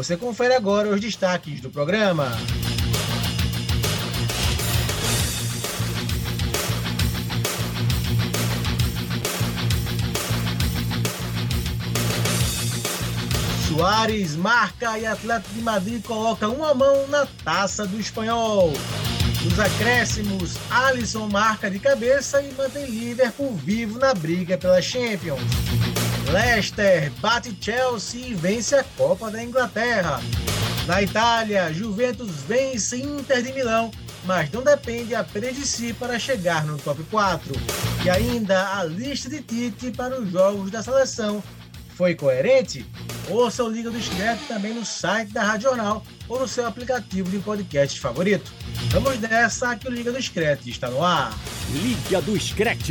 Você confere agora os destaques do programa. Soares marca e Atlético de Madrid coloca uma mão na taça do espanhol. Nos acréscimos, Alisson marca de cabeça e mantém Liverpool vivo na briga pela Champions. Leicester bate Chelsea e vence a Copa da Inglaterra. Na Itália, Juventus vence Inter de Milão, mas não depende apenas de si para chegar no top 4. E ainda a lista de Tite para os jogos da seleção foi coerente? Ouça o Liga do Scratch também no site da Rádio Jornal ou no seu aplicativo de podcast favorito. Vamos nessa que o Liga do Scratch está no ar. Liga do Scratch.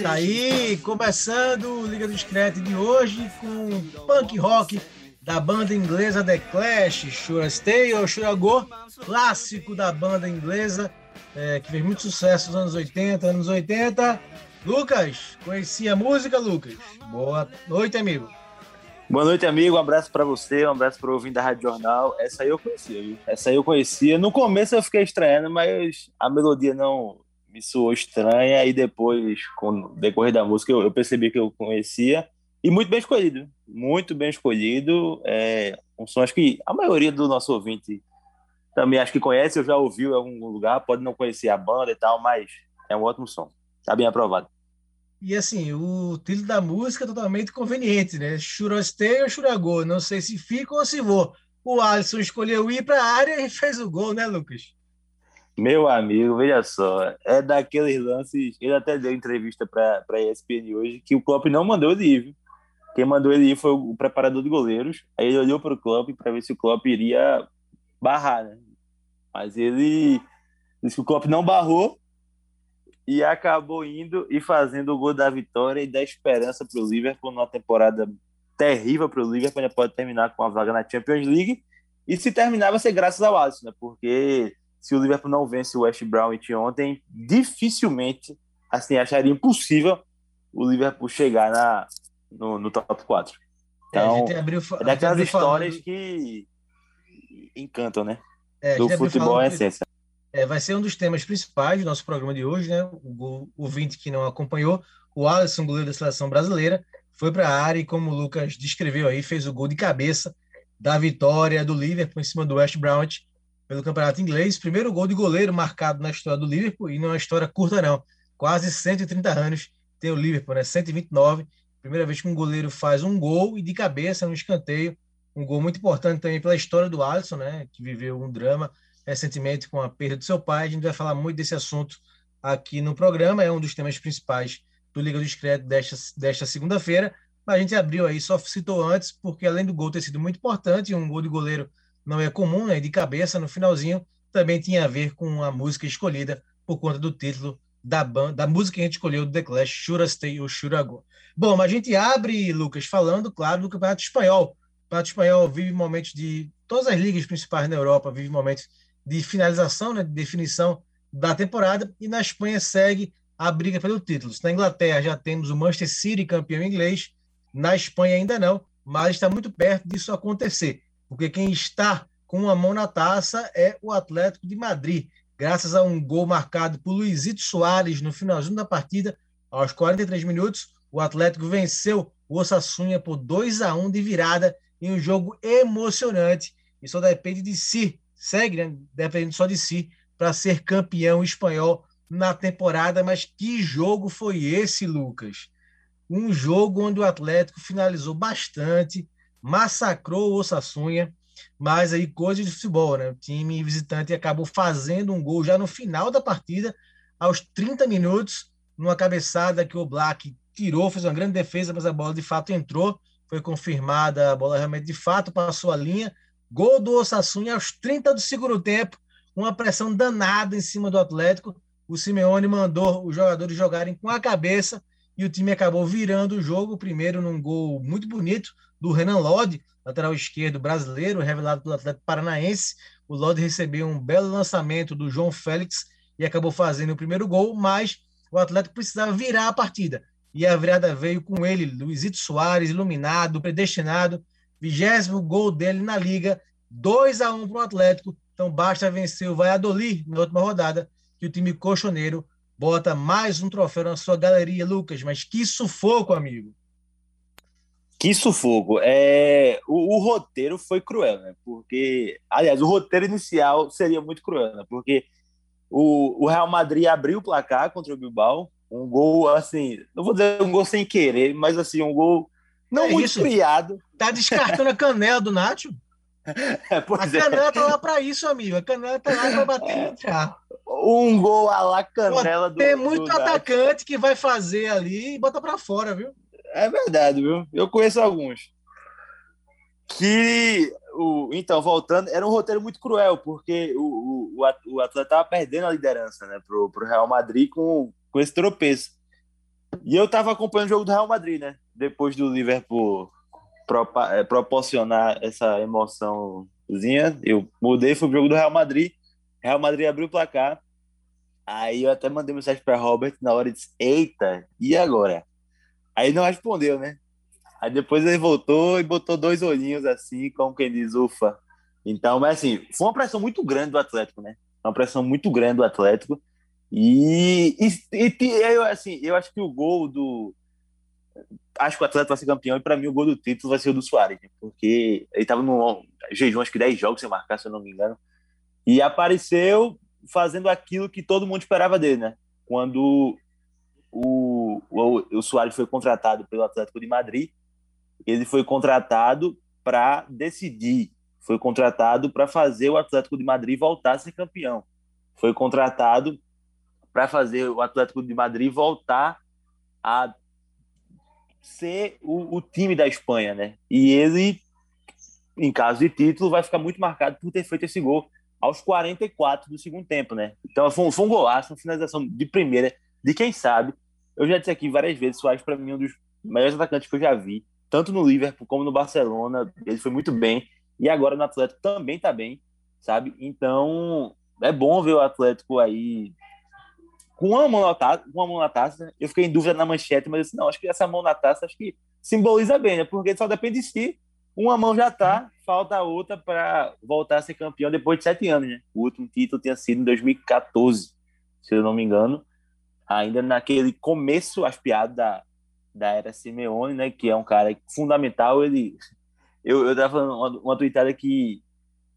Tá aí, começando o Liga do Scratch de hoje com punk rock da banda inglesa The Clash, I Stay Should I Go, clássico da banda inglesa, é, que fez muito sucesso nos anos 80, anos 80. Lucas, conhecia a música, Lucas? Boa noite, amigo. Boa noite, amigo. Um abraço pra você, um abraço pro ouvinte da Rádio Jornal. Essa aí eu conhecia, viu? Essa aí eu conhecia. No começo eu fiquei estranhando, mas a melodia não me soou estranha e depois, com o decorrer da música, eu, eu percebi que eu conhecia. E muito bem escolhido, muito bem escolhido. É um som, acho que a maioria do nosso ouvinte também acho que conhece, eu já ouviu em algum lugar, pode não conhecer a banda e tal, mas é um ótimo som. Tá bem aprovado. E assim, o título da música é totalmente conveniente, né? Should I Stay or Should I Go? Não sei se fico ou se vou. O Alisson escolheu ir para a área e fez o gol, né, Lucas? Meu amigo, veja só, é daqueles lances. Ele até deu entrevista para a ESPN hoje que o Klopp não mandou ele ir. Quem mandou ele ir foi o preparador de goleiros. Aí ele olhou para o Klopp para ver se o Klopp iria barrar, né? Mas ele disse que o Klopp não barrou e acabou indo e fazendo o gol da vitória e da esperança para o Liverpool numa temporada terrível para o Liverpool. Ainda pode terminar com a vaga na Champions League. E se terminar, vai ser graças ao Alisson, né? Porque se o Liverpool não vence o West Bromwich ontem, dificilmente, assim, acharia impossível o Liverpool chegar na, no, no top 4. É, a Então, gente abriu, é daquelas histórias falando- que encantam, né? é, Do futebol é essência. É, vai ser um dos temas principais do nosso programa de hoje, né? O, o ouvinte que não acompanhou, o Alisson, goleiro da seleção brasileira, foi para a área e, como o Lucas descreveu aí, fez o gol de cabeça da vitória do Liverpool em cima do West Bromwich pelo Campeonato Inglês. Primeiro gol de goleiro marcado na história do Liverpool e não é uma história curta, não. Quase 130 anos tem o Liverpool, né? 129. Primeira vez que um goleiro faz um gol e de cabeça no escanteio um gol muito importante também pela história do Alisson, né, que viveu um drama recentemente com a perda do seu pai. A gente vai falar muito desse assunto aqui no programa, é um dos temas principais do Liga do Discreto desta, desta segunda-feira. Mas a gente abriu aí, só citou antes, porque além do gol ter sido muito importante, um gol de goleiro não é comum, né, de cabeça no finalzinho, também tinha a ver com a música escolhida por conta do título da banda, da música que a gente escolheu do The Clash, Shura Stay ou Shura Go. Bom, a gente abre, Lucas, falando, claro, do Campeonato Espanhol. O Campeonato Espanhol vive momentos de. Todas as ligas principais na Europa vivem momentos de finalização, né, de definição da temporada, e na Espanha segue a briga pelo título. Na Inglaterra já temos o Manchester City campeão inglês, na Espanha ainda não, mas está muito perto disso acontecer, porque quem está com uma mão na taça é o Atlético de Madrid, graças a um gol marcado por Luizito Soares no finalzinho da partida, aos 43 minutos, o Atlético venceu o Osasuna por 2 a 1 de virada em um jogo emocionante e só depende de si segue, né, dependendo só de si, para ser campeão espanhol na temporada. Mas que jogo foi esse, Lucas? Um jogo onde o Atlético finalizou bastante, massacrou o Osasuna, mas aí coisa de futebol, né? O time visitante acabou fazendo um gol já no final da partida, aos 30 minutos, numa cabeçada que o Black tirou, fez uma grande defesa, mas a bola de fato entrou, foi confirmada, a bola realmente de fato passou a linha, Gol do Osasuna aos 30 do segundo tempo, uma pressão danada em cima do Atlético. O Simeone mandou os jogadores jogarem com a cabeça e o time acabou virando o jogo, primeiro num gol muito bonito do Renan Lodi, lateral esquerdo brasileiro, revelado pelo Atlético Paranaense. O Lodi recebeu um belo lançamento do João Félix e acabou fazendo o primeiro gol, mas o Atlético precisava virar a partida. E a virada veio com ele, Luizito Soares, iluminado, predestinado, vigésimo gol dele na Liga, 2 a 1 para o Atlético. Então basta vencer o Valladolid na última rodada, que o time colchoneiro bota mais um troféu na sua galeria, Lucas. Mas que sufoco, amigo! Que sufoco. É, o, o, roteiro foi cruel, né? Porque, aliás, o roteiro inicial seria muito cruel, né? Porque o, o Real Madrid abriu o placar contra o Bilbao, um gol assim, não vou dizer um gol sem querer, mas assim, um gol não é muito isso. criado. Tá descartando a canela do Nacho? É, a canela é. tá lá para isso, amigo. A canela tá lá para bater é. entrar. Um gol a la canela Pô, do Tem muito do atacante Nacho. que vai fazer ali e bota para fora, viu? É verdade, viu? Eu conheço alguns. Que o, então, voltando, era um roteiro muito cruel, porque o, o, o atleta estava perdendo a liderança né, pro, pro Real Madrid com, com esse tropeço. E eu estava acompanhando o jogo do Real Madrid, né? Depois do Liverpool é, proporcionar essa emoçãozinha, eu mudei, fui pro jogo do Real Madrid. Real Madrid abriu o placar. Aí eu até mandei mensagem para Robert na hora e disse: Eita, e agora? Aí não respondeu, né? Aí depois ele voltou e botou dois olhinhos assim, como quem diz, ufa. Então, mas assim, foi uma pressão muito grande do Atlético, né? Uma pressão muito grande do Atlético. E, e, e eu, assim, eu acho que o gol do. Acho que o Atlético vai ser campeão, e para mim o gol do título vai ser o do Soares, né? porque ele estava no jejum, acho que 10 jogos sem marcar, se eu não me engano, e apareceu fazendo aquilo que todo mundo esperava dele, né? Quando o, o, o Soares foi contratado pelo Atlético de Madrid, ele foi contratado para decidir, foi contratado para fazer o Atlético de Madrid voltar a ser campeão, foi contratado para fazer o Atlético de Madrid voltar a ser o, o, time da Espanha, né? E ele, em caso de título, vai ficar muito marcado por ter feito esse gol aos 44 do segundo tempo, né? Então foi um, foi um golaço, uma finalização de primeira, de quem sabe. Eu já disse aqui várias vezes, Soares para mim um dos melhores atacantes que eu já vi, tanto no Liverpool como no Barcelona, ele foi muito bem, e agora no Atlético também tá bem, sabe? Então, é bom ver o Atlético aí com uma mão na taça, uma mão na taça, eu fiquei em dúvida na manchete, mas eu disse, não, acho que essa mão na taça acho que simboliza bem, né? Porque só depende de si. Uma mão já tá, falta a outra para voltar a ser campeão depois de sete anos, né? O último título tinha sido em 2014, se eu não me engano. Ainda naquele começo aspiado da, da era Simeone, né? Que é um cara fundamental. Ele, eu, eu tava falando uma, uma tweetada que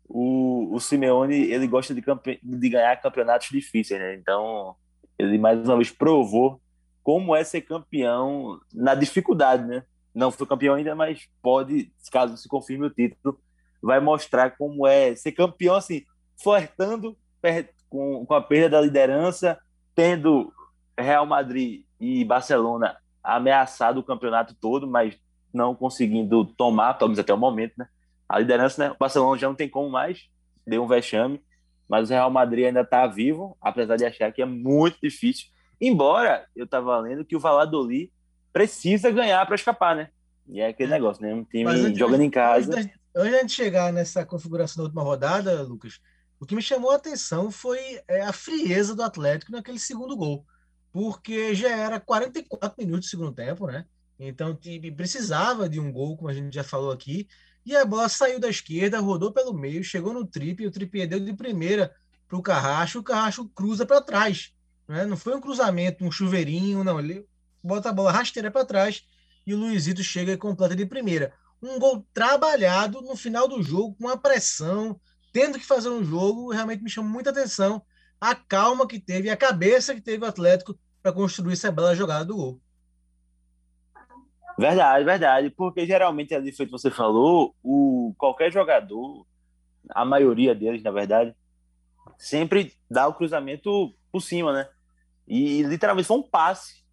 o, o Simeone ele gosta de, campe, de ganhar campeonatos difíceis, né? Então ele mais uma vez provou como é ser campeão na dificuldade, né? não foi campeão ainda, mas pode, caso se confirme o título, vai mostrar como é ser campeão, assim, flertando com, com a perda da liderança, tendo Real Madrid e Barcelona ameaçado o campeonato todo, mas não conseguindo tomar, pelo menos até o momento, né? A liderança, né? O Barcelona já não tem como mais, deu um vexame, mas o Real Madrid ainda está vivo, apesar de achar que é muito difícil. Embora eu estava lendo que o Valladolid precisa ganhar para escapar, né? E é aquele é. negócio, né? Um time jogando em casa. Antes, antes de chegar nessa configuração da última rodada, Lucas, o que me chamou a atenção foi é, a frieza do Atlético naquele segundo gol, porque já era 44 minutos do segundo tempo, né? Então precisava de um gol, como a gente já falou aqui, e a bola saiu da esquerda, rodou pelo meio, chegou no tripe, e o tripe deu de primeira para o Carracho, o Carracho cruza para trás. Né? Não foi um cruzamento, um chuveirinho, não. Ele bota a bola rasteira para trás e o Luizito chega e completa de primeira. Um gol trabalhado no final do jogo, com a pressão, tendo que fazer um jogo, realmente me chamou muita atenção a calma que teve, a cabeça que teve o Atlético para construir essa bela jogada do gol. Verdade, verdade. Porque geralmente, ali feito você falou, o, qualquer jogador, a maioria deles, na verdade, sempre dá o cruzamento por cima, né? E literalmente foi um passe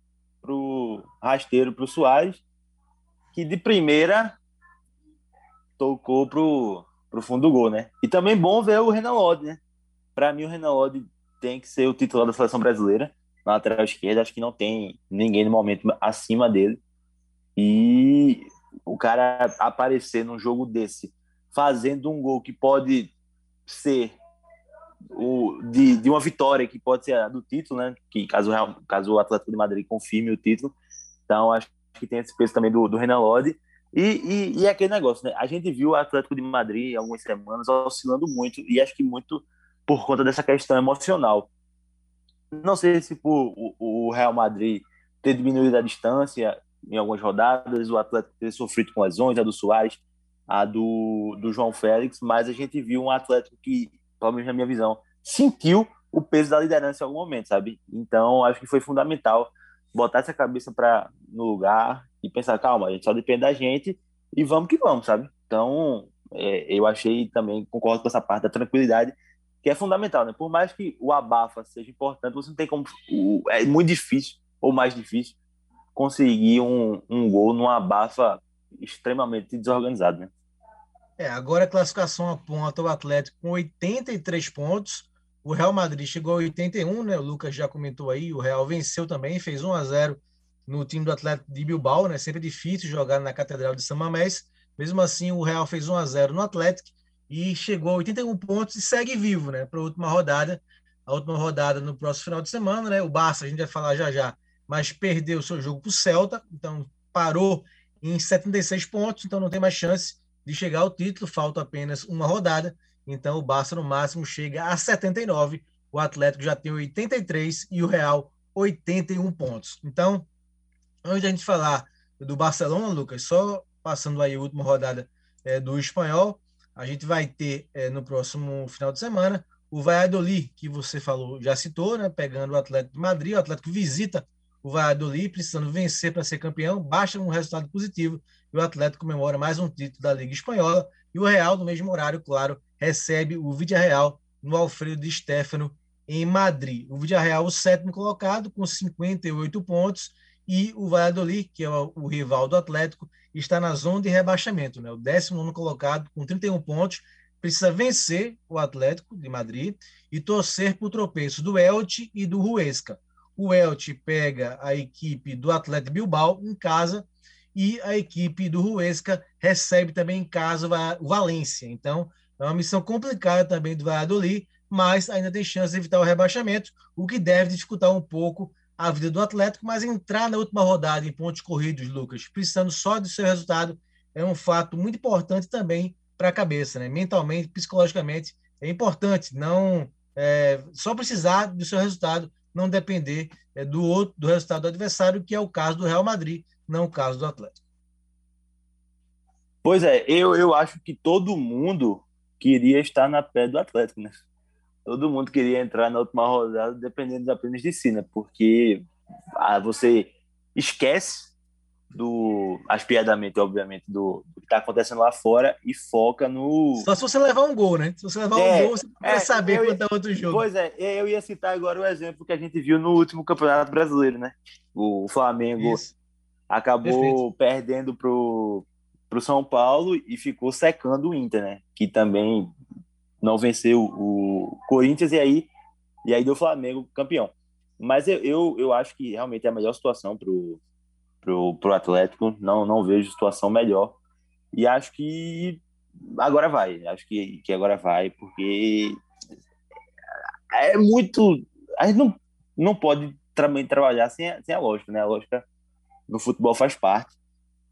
pro rasteiro, pro Soares, que de primeira tocou pro, pro fundo do gol, né? E também bom ver o Renan Lodi, né? Para mim, o Renan Lodi tem que ser o titular da seleção brasileira na lateral esquerda. Acho que não tem ninguém no momento acima dele. E o cara aparecer num jogo desse, fazendo um gol que pode ser o, de, de uma vitória, que pode ser a do título, né? Que caso, caso o Atlético de Madrid confirme o título. Então, acho que tem esse peso também do, do Renan Lodi. E, e, e, aquele negócio, né? A gente viu o Atlético de Madrid algumas semanas oscilando muito, e acho que muito por conta dessa questão emocional. Não sei se por o, o Real Madrid ter diminuído a distância em algumas rodadas, o Atlético ter sofrido com lesões, a do Soares, a do, do João Félix, mas a gente viu um Atlético que, pelo menos na minha visão, sentiu o peso da liderança em algum momento, sabe? Então, acho que foi fundamental botar essa cabeça para no lugar e pensar, calma, a gente só depende da gente e vamos que vamos, sabe? Então, é, eu achei também, concordo com essa parte da tranquilidade, que é fundamental, né? Por mais que o abafa seja importante, você não tem como. É muito difícil, ou mais difícil, conseguir um, um gol numa abafa extremamente desorganizado, né? É, agora a classificação aponta o Atlético com 83 pontos. O Real Madrid chegou a 81, né? O Lucas já comentou aí. O Real venceu também, fez 1 a 0 no time do Atlético de Bilbao, né? Sempre difícil jogar na Catedral de São Mamés. Mesmo assim, o Real fez 1 a 0 no Atlético e chegou a 81 pontos e segue vivo, né? Para a última rodada. A última rodada no próximo final de semana, né? O Barça, a gente vai falar já já, mas perdeu seu jogo para o Celta, então parou em 76 pontos, então não tem mais chance de chegar ao título, falta apenas uma rodada, então o Barça no máximo chega a 79, o Atlético já tem 83 e o Real 81 pontos. Então, antes a gente falar do Barcelona, Lucas, só passando aí a última rodada é, do espanhol, a gente vai ter é, no próximo final de semana o Valladolid, que você falou, já citou, né, pegando o Atlético de Madrid, o Atlético visita o Valladolid precisando vencer para ser campeão, basta um resultado positivo e o Atlético comemora mais um título da Liga Espanhola. E o Real, no mesmo horário, claro, recebe o Real no Alfredo de Stefano, em Madrid. O Real, o sétimo colocado, com 58 pontos, e o Valladolid, que é o, rival do Atlético, está na zona de rebaixamento, né? o 19 colocado, com 31 pontos, precisa vencer o Atlético de Madrid e torcer por tropeços do Elche e do Huesca o Elche pega a equipe do Atlético Bilbao em casa e a equipe do Huesca recebe também em casa o Valência. Então, é uma missão complicada também do Valladolid, mas ainda tem chance de evitar o rebaixamento, o que deve dificultar um pouco a vida do Atlético, mas entrar na última rodada em pontos corridos, Lucas, precisando só do seu resultado, é um fato muito importante também para a cabeça, né? Mentalmente, psicologicamente, é importante não é, só precisar do seu resultado não depender é, do outro do resultado do adversário, que é o caso do Real Madrid, não o caso do Atlético. Pois é, eu, eu acho que todo mundo queria estar na pé do Atlético, né? Todo mundo queria entrar na última rodada dependendo apenas de si, né? Porque ah, você esquece do aspiadamente, obviamente, do, do que está acontecendo lá fora e foca no. Só se você levar um gol, né? Se você levar É, um gol, você vai é, saber eu ia- quanto é outro jogo. Pois é, eu ia citar agora o exemplo que a gente viu no último Campeonato Brasileiro, né? O Flamengo Isso. acabou Perfeito. perdendo pro, pro São Paulo e ficou secando o Inter, né? Que também não venceu o Corinthians e aí, e aí deu Flamengo campeão. Mas eu, eu, eu acho que realmente é a melhor situação pro, pro, pro Atlético. Não, não vejo situação melhor. E acho que agora vai. Acho que, que agora vai, porque é muito. A gente não, não pode também trabalhar sem, a- sem a lógica, né? A lógica no futebol faz parte.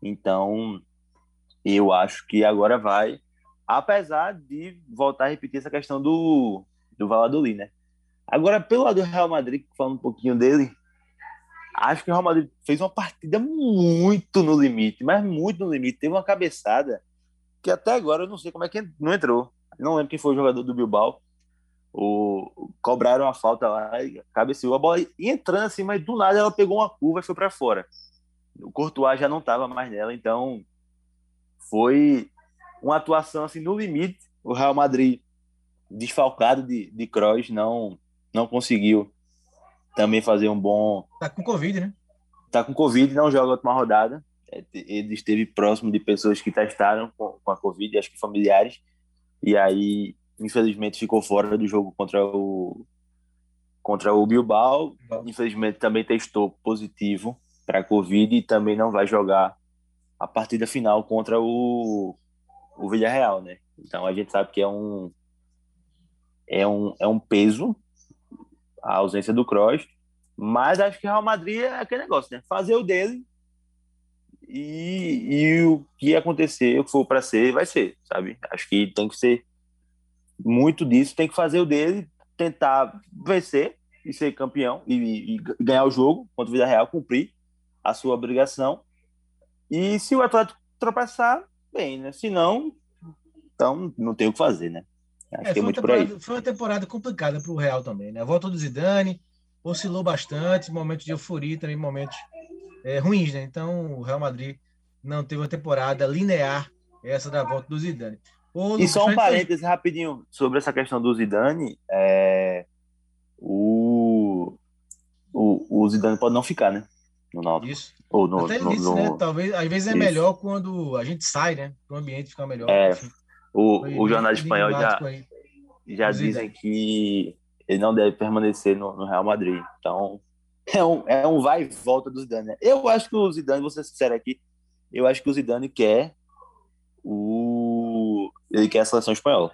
Então, eu acho que agora vai. Apesar de voltar a repetir essa questão do, do Valladolid, né? Agora, pelo lado do Real Madrid, falando um pouquinho dele, acho que o Real Madrid fez uma partida muito no limite, mas muito no limite. Teve uma cabeçada que até agora eu não sei como é que não entrou. Não lembro quem foi o jogador do Bilbao. O, cobraram a falta lá, cabeceou a bola e entrando assim, mas do nada ela pegou uma curva e foi para fora. O Courtois já não estava mais nela, então foi uma atuação assim no limite. O Real Madrid desfalcado de, de Kroos não não conseguiu também fazer um bom Tá com Covid, né? tá com Covid, não joga a última rodada. É, Ele esteve próximo de pessoas que testaram com, com a Covid, acho que familiares, e aí, infelizmente, ficou fora do jogo contra o contra o Bilbao. Infelizmente, também testou positivo para a Covid e também não vai jogar a partida final contra o, o Villarreal, né? Então a gente sabe que é um é um, é um peso a ausência do Kroos, mas acho que o Real Madrid é aquele negócio, né? Fazer o dele e, e o que acontecer, o que for para ser, vai ser, sabe? Acho que tem que ser muito disso, tem que fazer o dele, tentar vencer e ser campeão e, e ganhar o jogo contra o Villarreal, cumprir a sua obrigação. E se o Atlético tropeçar, bem, né? Se não, então não tem o que fazer, né? Acho É, que é foi, uma muito por aí. temporada, foi uma temporada complicada para o Real também, né? A volta do Zidane oscilou bastante, momentos de euforia também, momentos é, ruins, né? Então o Real Madrid não teve uma temporada linear essa da volta do Zidane. Ô, E só um parêntese rapidinho sobre essa questão do Zidane. É... O... o, o Zidane pode não ficar, né? No Náutico. Isso. Ou no, Até no- disse, no- né? Talvez, às vezes é Isso. melhor quando a gente sai, né? Para o ambiente ficar melhor. É, Enfim, o, foi o jornal espanhol já, já dizem que ele não deve permanecer no, no Real Madrid. Então, é um, é um vai e volta do Zidane. né? Eu acho que o Zidane, vou ser sincero aqui, eu acho que o Zidane quer o... Ele quer a seleção espanhola.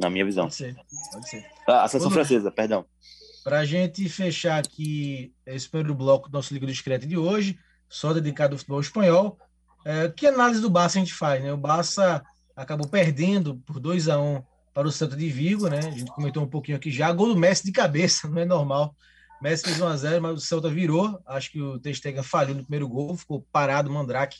Na minha visão. Pode ser, pode ser. Ah, a seleção Ô, francesa, perdão. Para a gente fechar aqui esse primeiro bloco do nosso Liga Discreto de hoje, só dedicado ao futebol espanhol, é, que análise do Barça a gente faz? Né? O Barça acabou perdendo por 2 a 1 para o Celta de Vigo, né? A gente comentou um pouquinho aqui já. Gol do Messi de cabeça, não é normal. Messi fez 1 a 0 mas o Celta virou. Acho que o Ter Stegen falhou no primeiro gol, ficou parado o Mandrake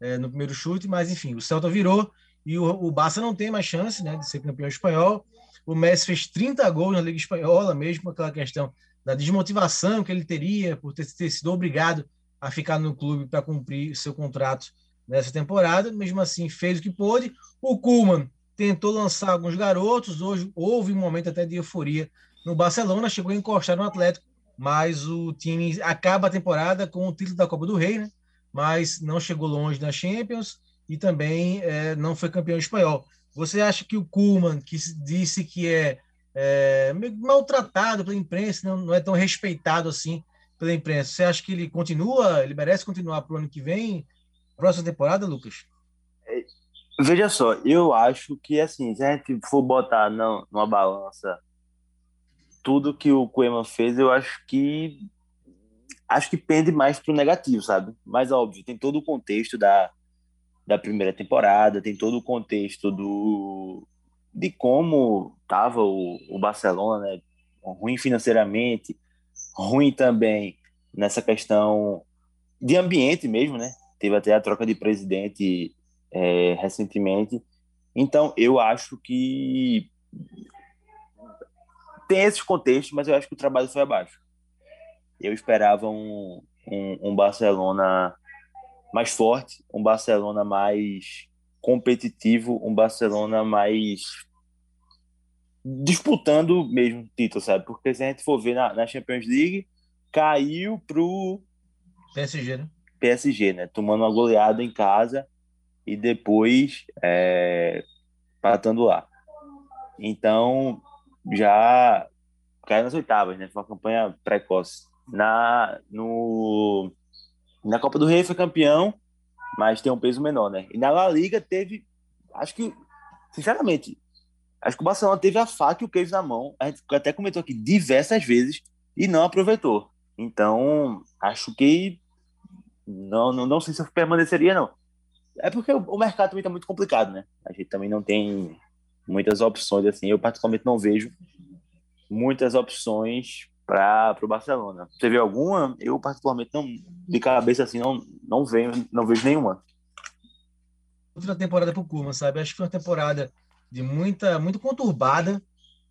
é, no primeiro chute, mas enfim, o Celta virou e o, o Barça não tem mais chance né, de ser campeão espanhol. O Messi fez 30 gols na Liga Espanhola, mesmo aquela questão da desmotivação que ele teria por ter, ter sido obrigado a ficar no clube para cumprir seu contrato nessa temporada. Mesmo assim, fez o que pôde. O Kuhlmann tentou lançar alguns garotos. Hoje houve um momento até de euforia no Barcelona, chegou a encostar no Atlético, mas o time acaba a temporada com o título da Copa do Rei, né? mas não chegou longe na Champions e também é, não foi campeão espanhol. Você acha que o Kuhlmann, que disse que é, é maltratado pela imprensa, não, não é tão respeitado assim pela imprensa, você acha que ele continua, ele merece continuar para o ano que vem, próxima temporada, Lucas? Veja só, eu acho que assim, se a gente for botar não, numa balança tudo que o Koeman fez, eu acho que acho que pende mais pro negativo, sabe? Mas óbvio, tem todo o contexto da, da primeira temporada, tem todo o contexto do de como tava o, o Barcelona, né? Ruim financeiramente, ruim também nessa questão de ambiente mesmo, né? Teve até a troca de presidente é, recentemente. Então, eu acho que tem esses contextos, mas eu acho que o trabalho foi abaixo. Eu esperava um, um, um Barcelona mais forte, um Barcelona mais competitivo, um Barcelona mais disputando mesmo título, sabe? Porque se a gente for ver na, na Champions League, caiu pro PSG, né? PSG, né? Tomando uma goleada em casa e depois é, patando lá. Então, já caiu nas oitavas, né? Foi uma campanha precoce. Na, no, na Copa do Rei foi campeão, mas tem um peso menor, né? E na La Liga teve, acho que, sinceramente, acho que o Barcelona teve a faca e o queijo na mão. A gente até comentou aqui diversas vezes e não aproveitou. Então, acho que não, não, não sei se eu permaneceria, não. É porque o mercado também está muito complicado, né? A gente também não tem muitas opções, assim. Eu, particularmente, não vejo muitas opções para o Barcelona. Você viu alguma? Eu, particularmente, não, de cabeça, assim, não, não, vejo, não vejo nenhuma. Outra temporada para o Kurman, sabe? Acho que foi uma temporada de muita, muito conturbada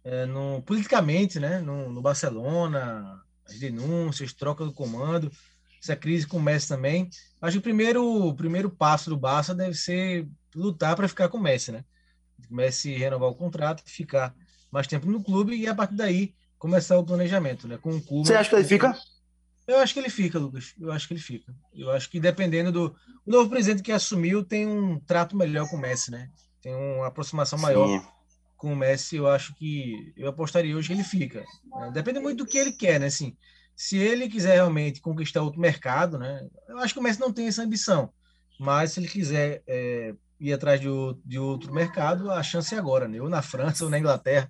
é, no, politicamente, né? No, no Barcelona, as denúncias, troca do comando essa crise com o Messi também. Acho que o primeiro, o primeiro passo do Barça deve ser lutar para ficar com o Messi, né? Messi renovar o contrato, ficar mais tempo no clube e a partir daí começar o planejamento, né? Com o clube. Você acha que ele fica? Eu acho que ele fica, Lucas. Eu acho que ele fica. Eu acho que dependendo do o novo presidente que assumiu tem um trato melhor com o Messi, né? Tem uma aproximação maior Sim. com o Messi. Eu acho que eu apostaria hoje que ele fica. Depende muito do que ele quer, né? Assim, se ele quiser realmente conquistar outro mercado, né? Eu acho que o Messi não tem essa ambição, mas se ele quiser é, ir atrás de, de, outro mercado, a chance é agora, né? Ou na França ou na Inglaterra.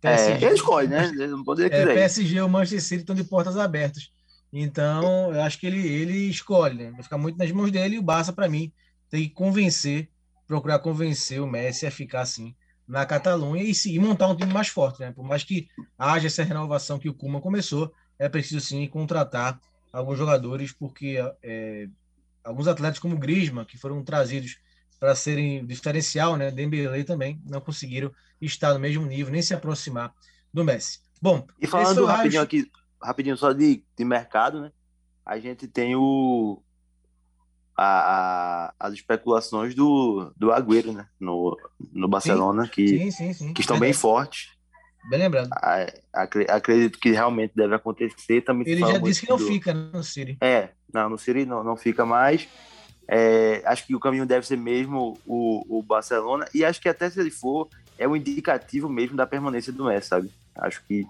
PSG, é, ele escolhe, né? Ele não poderia é, PSG ou Manchester City estão de portas abertas. Então, eu acho que ele, ele escolhe, né? Vai ficar muito nas mãos dele e o Barça, para mim, tem que convencer, procurar convencer o Messi a ficar assim na Catalunha e, e montar um time mais forte, né? Por mais que haja essa renovação que o Kuma começou, é preciso sim contratar alguns jogadores, porque é, alguns atletas como o Griezmann, que foram trazidos para serem diferencial, né, Dembélé também, não conseguiram estar no mesmo nível, nem se aproximar do Messi. Bom, e falando rapidinho aqui, rapidinho só de, de mercado, né? A gente tem o a, a, as especulações do, do Agüero, né? No, no Barcelona, sim, que, sim, sim, que estão bem fortes. Bem lembrado. Acredito que realmente deve acontecer. Também Ele já disse que não do... fica no Siri. É, não, no Siri não, não fica mais. É, acho que o caminho deve ser mesmo o, o Barcelona. E acho que até se ele for, é um indicativo mesmo da permanência do Messi, sabe? Acho que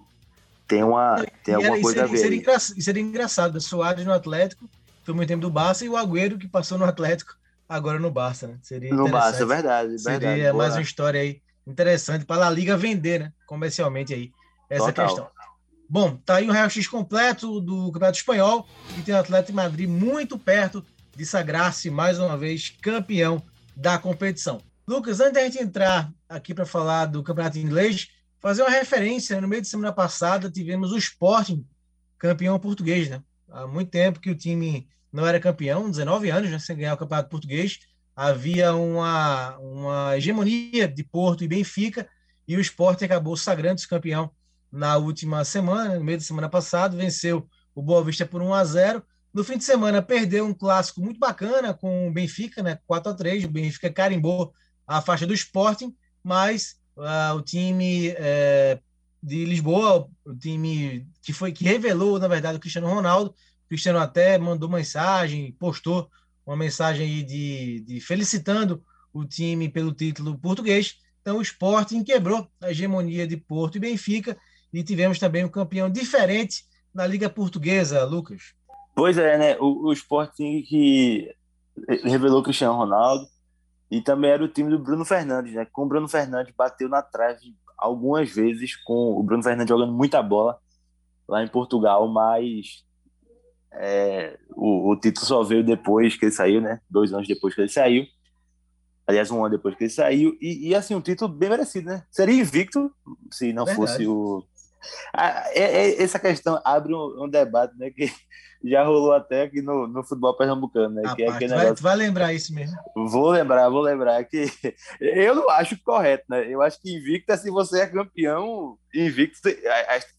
tem, uma, tem alguma era, coisa seria, a ver. Seria, engra, seria engraçado, o Soares no Atlético, foi muito tempo do Barça, e o Agüero que passou no Atlético, agora no Barça, né? Seria no Barça, é verdade. Seria verdade, mais uma história aí interessante para a Liga vender, né? Comercialmente aí, essa Total. questão. Bom, tá aí o Real X completo do Campeonato Espanhol e tem o Atlético de Madrid muito perto sagrar-se mais uma vez campeão da competição. Lucas, antes da gente entrar aqui para falar do Campeonato Inglês, fazer uma referência, né? no meio de semana passada tivemos o Sporting campeão português, né? Há muito tempo que o time não era campeão, 19 anos né, sem ganhar o Campeonato Português, havia uma, uma hegemonia de Porto e Benfica, e o Sport acabou sagrando-se campeão na última semana, no meio da semana passada, venceu o Boa Vista por 1 a 0 No fim de semana, perdeu um clássico muito bacana com o Benfica, né, 4 a 3 O Benfica carimbou a faixa do Sporting, mas uh, o time é, de Lisboa, o time que foi que revelou, na verdade, o Cristiano Ronaldo, o Cristiano até mandou mensagem, postou uma mensagem de, de felicitando o time pelo título português. Então, o Sporting quebrou a hegemonia de Porto e Benfica e tivemos também um campeão diferente na Liga Portuguesa, Lucas. Pois é, né? O, o Sporting que revelou Cristiano Ronaldo e também era o time do Bruno Fernandes, né? Com o Bruno Fernandes bateu na trave algumas vezes, com o Bruno Fernandes jogando muita bola lá em Portugal, mas é, o, o, título só veio depois que ele saiu, né? Dois anos depois que ele saiu. Aliás, um ano depois que ele saiu. E, e assim, um título bem merecido, né? Seria invicto se não Verdade. fosse o. Ah, é, é, essa questão abre um, um, debate, né? Que já rolou até aqui no, no futebol pernambucano, né? que é aquele vai, negócio... vai lembrar isso mesmo. Vou lembrar, vou lembrar que eu não acho correto, né? Eu acho que invicto se você é campeão, invicto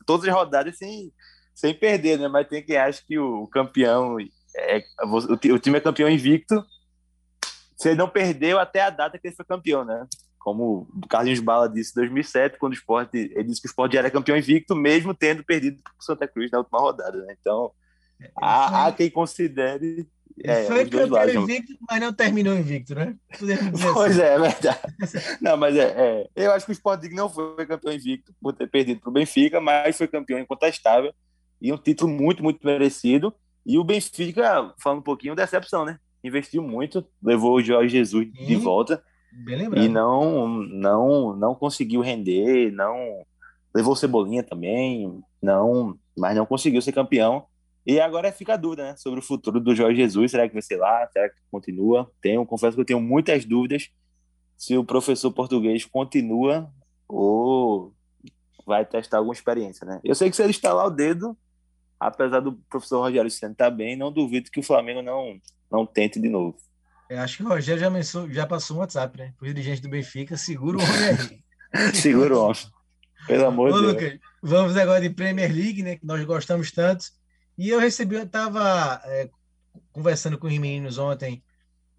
todas as rodadas sem sem perder, né? Mas tem quem acha que o campeão é, o, o time é campeão invicto. Se ele não perdeu até a data que ele foi campeão, né? Como o Carlinhos Bala disse em 2007, quando o Sport, ele disse que o Sport já era campeão invicto, mesmo tendo perdido para o Santa Cruz na última rodada, né? Então, há, há quem considere é, foi campeão invicto, mas não terminou invicto, né? Pois assim. é, é verdade. Não, mas é, é, Eu acho que o Sport não foi campeão invicto por ter perdido para o Benfica, mas foi campeão incontestável e um título muito, muito merecido. E o Benfica, falando um pouquinho, decepção, né? Investiu muito, levou o Jorge Jesus Sim, de volta. E não, não, não conseguiu render, não levou Cebolinha também, não, mas não conseguiu ser campeão. E agora fica a dúvida né, sobre o futuro do Jorge Jesus. Será que vai ser lá? Será que continua? Tenho, confesso que eu tenho muitas dúvidas se o professor português continua ou vai testar alguma experiência, né? Eu sei que se ele estalar o dedo, apesar do professor Rogério Senna estar bem, não duvido que o Flamengo não, não tente de novo. Eu acho que o Rogério já, mencionou, já passou um WhatsApp, né? O dirigente do Benfica, segura o homem aí. segura o homem. Pelo amor de Deus. Lucas, vamos agora de Premier League, né? Que nós gostamos tanto. E eu recebi, eu estava é, conversando com os meninos ontem,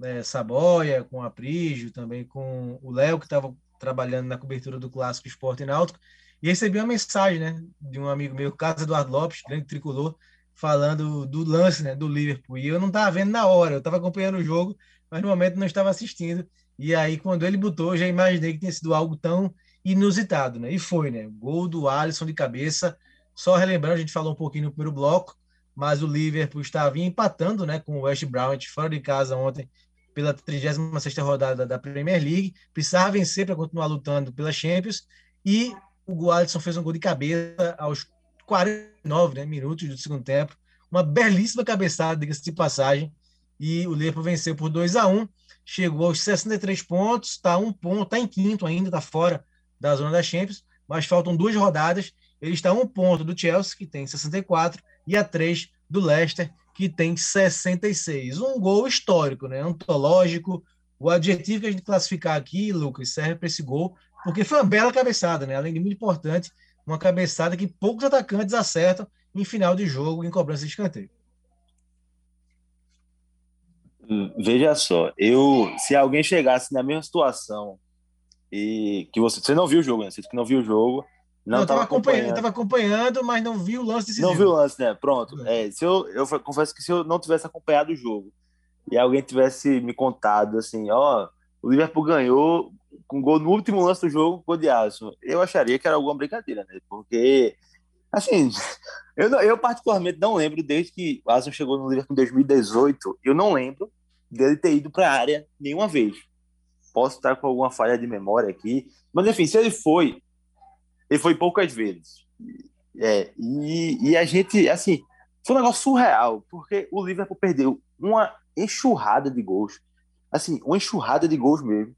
é, Saboia, com a Prígio, também com o Léo, que estava trabalhando na cobertura do Clássico Esporte Náutico, e recebi uma mensagem né, de um amigo meu, Carlos Eduardo Lopes, grande tricolor, falando do lance né, do Liverpool. E eu não estava vendo na hora, eu estava acompanhando o jogo, mas no momento não estava assistindo. E aí, quando ele botou, já imaginei que tinha sido algo tão inusitado, né? E foi, né? Gol do Alisson de cabeça. Só relembrando, a gente falou um pouquinho no primeiro bloco, mas o Liverpool estava empatando né, com o West Brown fora de casa ontem pela 36ª rodada da Premier League, precisava vencer para continuar lutando pela Champions, e o Alisson fez um gol de cabeça aos 49 né, minutos do segundo tempo, uma belíssima cabeçada, diga-se de passagem, e o Liverpool venceu por 2 a 1 chegou aos 63 pontos, está um ponto, está em quinto ainda, está fora da zona da Champions, mas faltam duas rodadas, ele está a um ponto do Chelsea, que tem 64, e a 3 do Leicester, que tem 66. Um gol histórico, né? antológico. O adjetivo que a gente classificar aqui, Lucas, serve para esse gol, porque foi uma bela cabeçada, né? além de muito importante, uma cabeçada que poucos atacantes acertam em final de jogo, em cobrança de escanteio. Veja só, eu se alguém chegasse na mesma situação e que você, você não viu o jogo, né? Você que não viu o jogo, não, estava acompanhando. Tava acompanhando, mas não vi o lance decisivo. Não vi o lance, né? Pronto. É. é, se eu, eu confesso que se eu não tivesse acompanhado o jogo e alguém tivesse me contado assim, ó, o Liverpool ganhou com gol no último lance do jogo, gol de Alisson, eu acharia que era alguma brincadeira, né? Porque, assim, eu, eu particularmente não lembro desde que o Alisson chegou no Liverpool em 2018, eu não lembro dele ter ido para a área nenhuma vez. Posso estar com alguma falha de memória aqui, mas enfim, se ele foi, ele foi poucas vezes. É, e, e a gente, assim, foi um negócio surreal, porque o Liverpool perdeu uma enxurrada de gols. Assim, uma enxurrada de gols mesmo.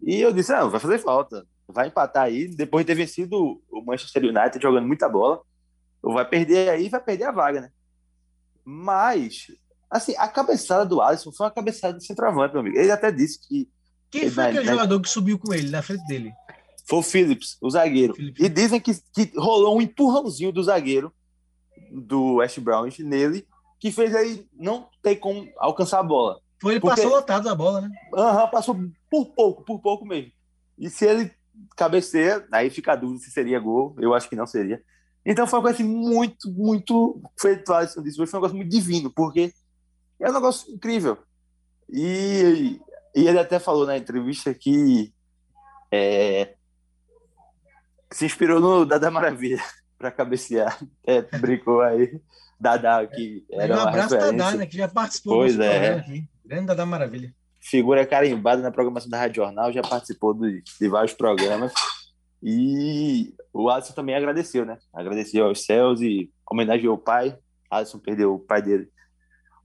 E eu disse, não, vai fazer falta. Vai empatar aí, depois de ter vencido o Manchester United jogando muita bola. Vai perder aí, vai perder a vaga, né? Mas, assim, a cabeçada do Alisson foi uma cabeçada de centroavante, meu amigo. Ele até disse que. Quem foi aquele na... jogador que subiu com ele na frente dele? Foi o Phillips, o zagueiro. Phillips. E dizem que, que rolou um empurrãozinho do zagueiro do West Brown nele, que fez ele não ter como alcançar a bola. Foi, ele Porque... passou lotado a bola, né? Aham, uhum, passou por pouco, por pouco mesmo. E se ele cabeceia, aí fica a dúvida se seria gol. Eu acho que não seria. Então foi uma coisa assim, muito, muito. Feito Alisson disse, foi um negócio muito divino, porque é um negócio incrível. E, e ele até falou na entrevista que é, se inspirou no Dada Maravilha para cabecear. É, brincou aí. Dada, que era um abraço referência. Dada, né, que já participou pois do é. aqui. Grande Dada Maravilha. Figura carimbada na programação da Rádio Jornal, já participou de, de vários programas. E o Alisson também agradeceu, né? Agradeceu aos céus e homenageou o pai. Alisson perdeu o pai dele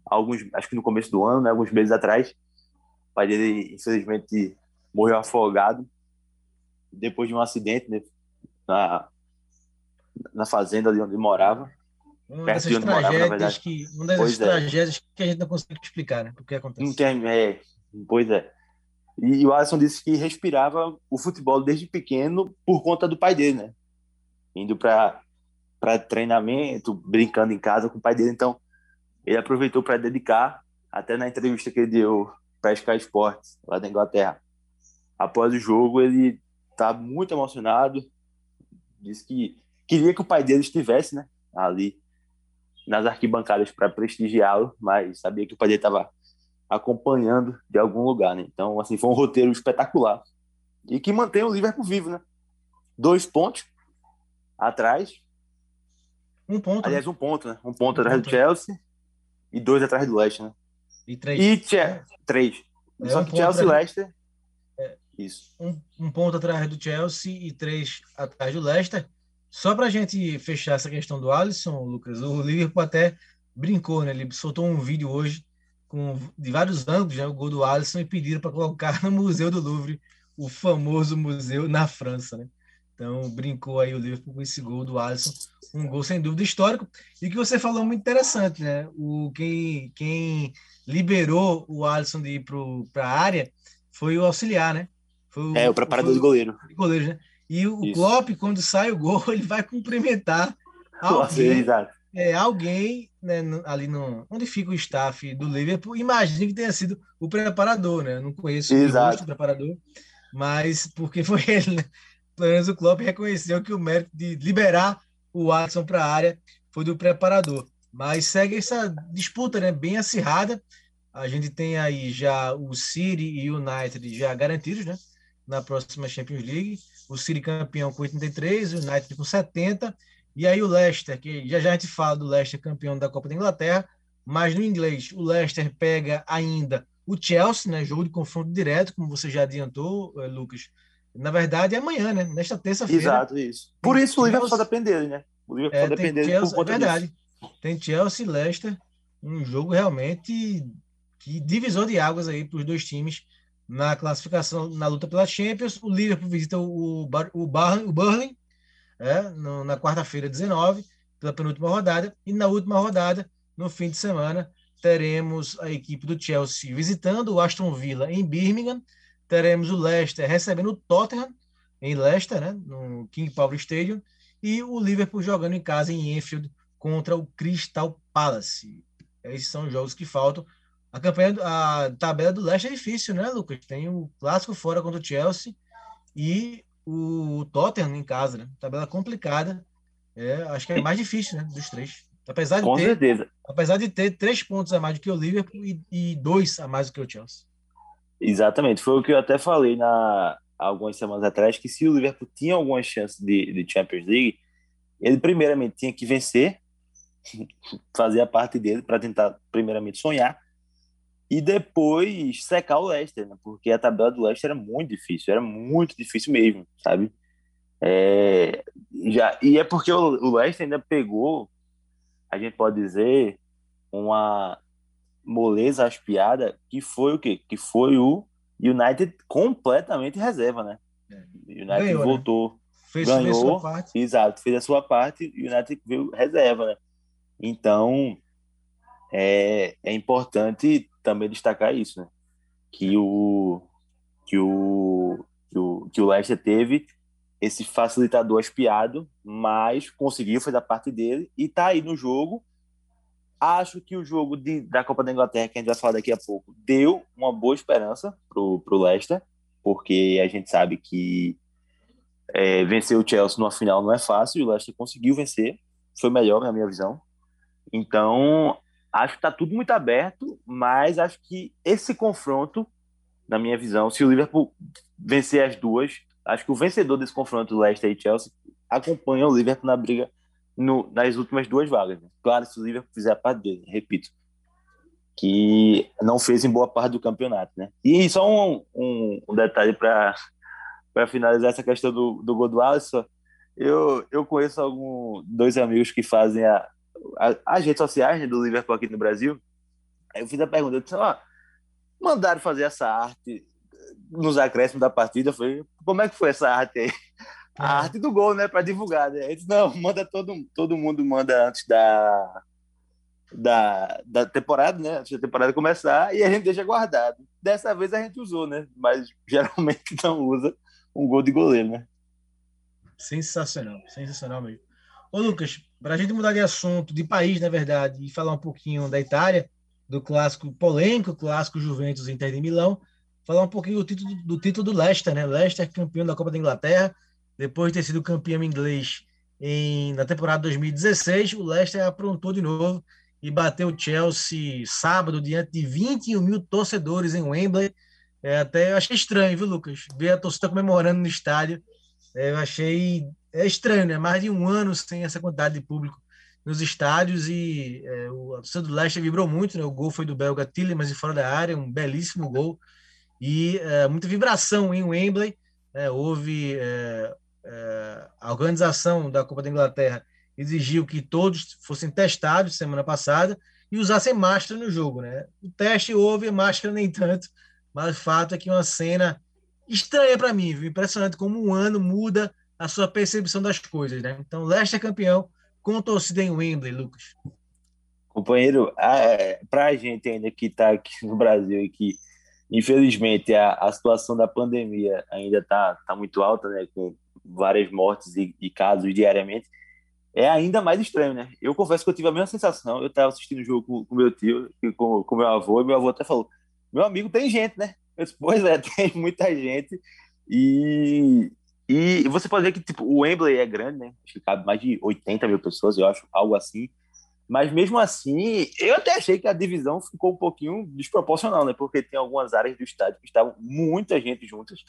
alguns, acho que no começo do ano, né? alguns meses atrás. O pai dele, infelizmente, morreu afogado depois de um acidente, né? na, na fazenda ali onde morava. Uma dessas de onde tragédias morava, que uma dessas é. tragédias que a gente não consegue explicar, né? Porque acontece. Não tem, é, pois é. E o Alisson disse que respirava o futebol desde pequeno por conta do pai dele, né? Indo para para treinamento, brincando em casa com o pai dele. Então, ele aproveitou para dedicar, até na entrevista que ele deu para Sky Sports, lá da Inglaterra. Após o jogo, ele tá muito emocionado, disse que queria que o pai dele estivesse, né, ali nas arquibancadas para prestigiá-lo, mas sabia que o pai dele estava acompanhando de algum lugar, né? Então, assim, foi um roteiro espetacular e que mantém o Liverpool vivo, né? Dois pontos atrás. Um ponto. Aliás, né? um ponto, né? Um ponto Um atrás ponto, do Chelsea e dois atrás do Leicester, né? E três. E Che- três. É, Só um que Chelsea e Leicester. Isso. um, um ponto atrás do Chelsea e três atrás do Leicester. Só para a gente fechar essa questão do Alisson, Lucas, o Liverpool até brincou, né? Ele soltou um vídeo hoje com de vários ângulos, né? O gol do Alisson e pediram para colocar no Museu do Louvre, o famoso museu na França, né? Então brincou aí o Liverpool com esse gol do Alisson, um gol sem dúvida histórico e que você falou muito interessante, né? O quem quem liberou o Alisson de ir para a área foi o auxiliar, né? Foi É, o preparador de goleiro. de goleiros, né? E o Isso. Klopp, quando sai o gol, ele vai cumprimentar alguém, é, alguém né, ali no, onde fica o staff do Liverpool. Imagine que tenha sido o preparador, né? Eu não conheço o do preparador, mas porque foi ele, né? Pelo menos o Klopp reconheceu que o mérito de liberar o Watson para a área foi do preparador. Mas segue essa disputa, né? Bem acirrada. A gente tem aí já o City e o United já garantidos, né? Na próxima Champions League. O City campeão com 83, o United com 70. E aí o Leicester, que já já a gente fala do Leicester campeão da Copa da Inglaterra, mas no inglês o Leicester pega ainda o Chelsea, né? Jogo de confronto direto, como você já adiantou, eh, Lucas. Na verdade é amanhã, né? Nesta terça-feira. Exato, isso. Por isso o Liverpool só depende dele, né? O Liverpool É, só tem depende dele Chelsea, por conta é verdade. disso. Tem Chelsea e Leicester, um jogo realmente que divisor de águas aí para os dois times na classificação, na luta pela Champions. O Liverpool visita o, Bar, o, Bar, o Burnley é, no- na quarta-feira, 19, pela penúltima rodada. E na última rodada, no fim de semana, teremos a equipe do Chelsea visitando o Aston Villa em Birmingham. Teremos o Leicester recebendo o Tottenham em Leicester, né, no King Power Stadium. E o Liverpool jogando em casa em Enfield contra o Crystal Palace. Esses são os jogos que faltam. A campanha, a tabela do Leicester é difícil, né, Lucas? Tem o clássico fora contra o Chelsea e o Tottenham em casa, né? Tabela complicada. É, acho que é mais difícil, né, dos três. Apesar de Com ter, certeza. apesar de ter três pontos a mais do que o Liverpool e, e dois a mais do que o Chelsea. Exatamente. Foi o que eu até falei na algumas semanas atrás, que se o Liverpool tinha alguma chance de, de Champions League, ele primeiramente tinha que vencer, fazer a parte dele para tentar primeiramente sonhar e depois secar o Leicester, né? porque a tabela do Leicester era muito difícil, era muito difícil mesmo, sabe? É, já, e é porque o, o Leicester ainda pegou, a gente pode dizer, uma moleza aspiada, que foi o quê? Que foi o United completamente reserva, né? É. United Ganhou, né? voltou, Fez, Ganhou. fez sua parte. exato, fez a sua parte e o United veio reserva, né? Então, é, é importante também destacar isso, né? Que o, que o, que o, que o Leicester teve esse facilitador espiado, mas conseguiu, foi da parte dele e tá aí no jogo. Acho que o jogo de, da Copa da Inglaterra, que a gente vai falar daqui a pouco, deu uma boa esperança pro, pro Leicester, porque a gente sabe que é, vencer o Chelsea numa final não é fácil, e o Leicester conseguiu vencer, foi melhor na minha visão. Então, acho que está tudo muito aberto, mas acho que esse confronto, na minha visão, se o Liverpool vencer as duas, acho que o vencedor desse confronto, Leicester e Chelsea, acompanha o Liverpool na briga no, nas últimas duas vagas. né? Claro, se o Liverpool fizer a parte dele, repito, que não fez em boa parte do campeonato. Né? E só um, um, um detalhe para finalizar essa questão do, do gol do Alisson, eu, eu conheço algum, dois amigos que fazem a, a, as redes sociais né, do Liverpool aqui no Brasil. Aí eu fiz a pergunta, eu disse, ó, mandaram fazer essa arte nos acréscimos da partida. Eu falei, como é que foi essa arte aí? A É. arte do gol, né? Para divulgar. Né? Ele disse, não, manda todo, todo mundo manda antes da, da, da temporada, né? Antes da temporada começar, e a gente deixa guardado. Dessa vez a gente usou, né? Mas geralmente não usa um gol de goleiro, né? Sensacional, sensacional mesmo. Ô, Lucas, para a gente mudar de assunto, de país, na verdade, e falar um pouquinho da Itália, do clássico polêmico, clássico Juventus Inter de Milão, falar um pouquinho do título do, título do Leicester, né? Leicester campeão da Copa da Inglaterra, depois de ter sido campeão inglês em, na temporada 2016, o Leicester aprontou de novo e bateu o Chelsea sábado diante de 21 mil torcedores em Wembley. É, até eu achei estranho, viu, Lucas? Ver a torcida comemorando no estádio. É, eu achei é estranho, né? Mais de um ano sem essa quantidade de público nos estádios e é, o a torcida do Leicester vibrou muito, né? O gol foi do belga Tillemans e fora da área, um belíssimo gol e é, muita vibração em Wembley. É, houve é, é, a organização da Copa da Inglaterra exigiu que todos fossem testados semana passada e usassem máscara no jogo, né? O teste houve, máscara nem tanto, mas o fato é que uma cena estranha para mim, viu? impressionante como um ano muda a sua percepção das coisas, né? Então, Leicester campeão com torcida em Wembley, Lucas. Companheiro, para a gente ainda que está aqui no Brasil e que, infelizmente, a, a situação da pandemia ainda está tá muito alta, né? Com várias mortes e, e casos diariamente, é ainda mais estranho, né? Eu confesso que eu tive a mesma sensação. Eu estava assistindo o jogo com, meu tio, com, com meu avô, e meu avô até falou: Meu amigo, tem gente, né? Eu disse, pois é, tem muita gente. E, e você pode ver que tipo, o Wembley é grande, né? Acho que cabe mais de 80 mil pessoas, eu acho, algo assim. Mas mesmo assim, eu até achei que a divisão ficou um pouquinho desproporcional, né? Porque tem algumas áreas do estádio que estavam muita gente juntas.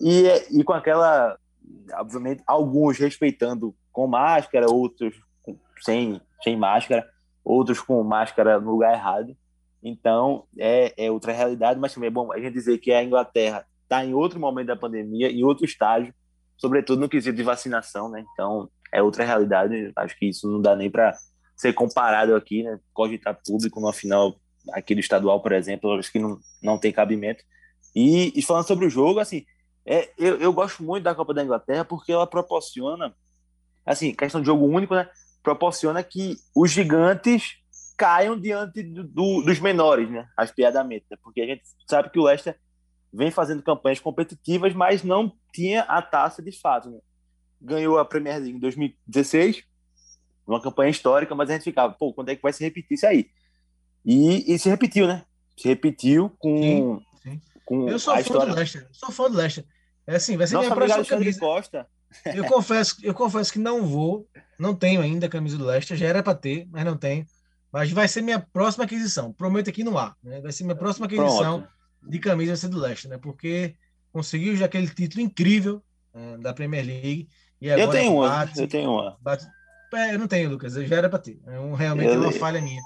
E, e com aquela obviamente, alguns respeitando com máscara, outros sem, sem máscara, outros com máscara no lugar errado. Então, é, é outra realidade, mas também é bom a gente dizer que a Inglaterra está em outro momento da pandemia, em outro estágio, sobretudo no quesito de vacinação, né? Então, é outra realidade. Acho que isso não dá nem para ser comparado aqui, né? Cogitar público no final aqui do estadual, por exemplo, acho que não, não tem cabimento. E, e falando sobre o jogo, assim, é, eu, eu gosto muito da Copa da Inglaterra porque ela proporciona, assim, questão de jogo único, né? Proporciona que os gigantes caiam diante do, do, dos menores, né? Aspiadamente, né? Porque a gente sabe que o Leicester vem fazendo campanhas competitivas, mas não tinha a taça de fato, né? Ganhou a Premier League em 2016, uma campanha histórica, mas a gente ficava, pô, quando é que vai se repetir isso aí? E, e se repetiu, né? Se repetiu com. Com eu sou fã história... do Leicester, sou fã do Leicester. É assim, vai ser Nossa, minha próxima camisa. Costa. Eu confesso, eu confesso que não vou, não tenho ainda a camisa do Leicester, já era para ter, mas não tenho. Mas vai ser minha próxima aquisição. Prometo aqui no ar, né? Vai ser minha próxima aquisição Pronto. de camisa vai ser do Leicester, né? Porque conseguiu já aquele título incrível né, da Premier League e agora eu tenho bate, uma, eu tenho uma. Bate... É, eu não tenho, Lucas, já era para ter. É um, realmente eu... é uma falha minha.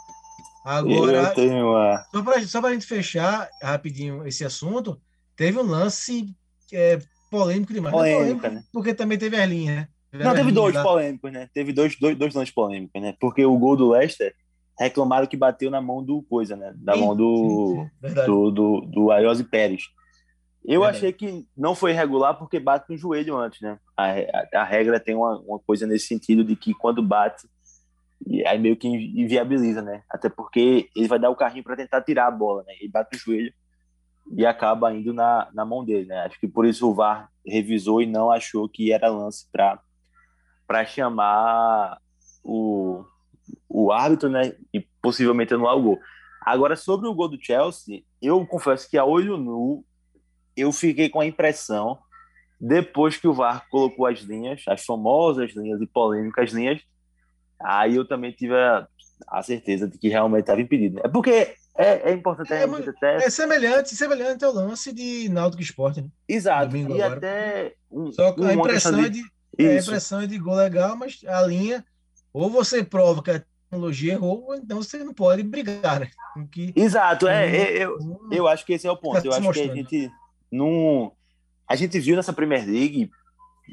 Agora, eu tenho uma. Só para só a gente fechar rapidinho esse assunto, teve um lance é, polêmico demais. Polêmica, polêmico, né? Porque também teve as linhas, né? Não, teve dois polêmicos, né? Teve dois, dois, dois lances polêmicos, né? Porque o gol do Leicester reclamaram que bateu na mão do coisa, né? Da sim, mão do, sim, sim. do, do, do Ayose Pérez. Eu achei que não foi regular porque bate no joelho antes, né? A, a, a, regra tem uma, uma coisa nesse sentido de que quando bate, aí meio que inviabiliza, né? Até porque ele vai dar o carrinho para tentar tirar a bola, né? Ele bate no joelho e acaba indo na, na mão dele, né? Acho que por isso o VAR revisou e não achou que era lance para chamar o, o árbitro, né? E possivelmente anular o gol. Agora, sobre o gol do Chelsea, eu confesso que a olho nu, eu fiquei com a impressão, depois que o VAR colocou as linhas, as famosas linhas e polêmicas linhas, aí eu também tive a, a certeza de que realmente estava impedido. É porque é, é importante é, até... é semelhante, semelhante ao lance de Náutico Esporte, né? Exato. Domingo e agora. até um, Só que um a impressão é de, é, a impressão é de gol legal, mas a linha ou você prova que a tecnologia errou, ou então você não pode brigar, né? Que, Exato, é, é, eu, eu acho que esse é o ponto. Eu acho que a gente não. A gente viu nessa Premier League,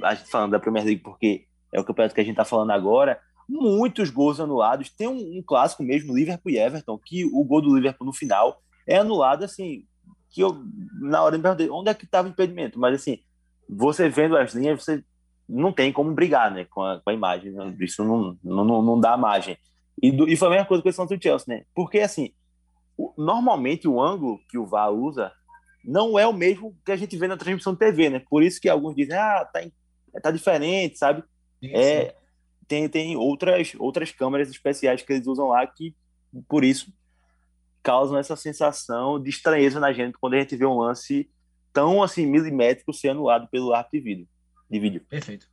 a gente falando da Premier League porque é o campeonato que a gente está falando agora, muitos gols anulados. Tem um, um, clássico mesmo, Liverpool e Everton, que o gol do Liverpool no final é anulado assim, que eu na hora me perguntei onde é que estava o impedimento, mas assim, você vendo as linhas, você não tem como brigar, né, com a, com a imagem, né? isso não, não, não dá margem. E, do, e foi a mesma coisa com a questão do Chelsea, né? Porque assim, o, normalmente o ângulo que o VAR usa não é o mesmo que a gente vê na transmissão de TV, né? Por isso que alguns dizem, ah, tá, tá diferente, sabe? Sim, é, tem, tem outras, outras câmeras especiais que eles usam lá que, por isso, causam essa sensação de estranheza na gente quando a gente vê um lance tão assim milimétrico ser anulado pelo árbitro de vídeo. De vídeo. Perfeito.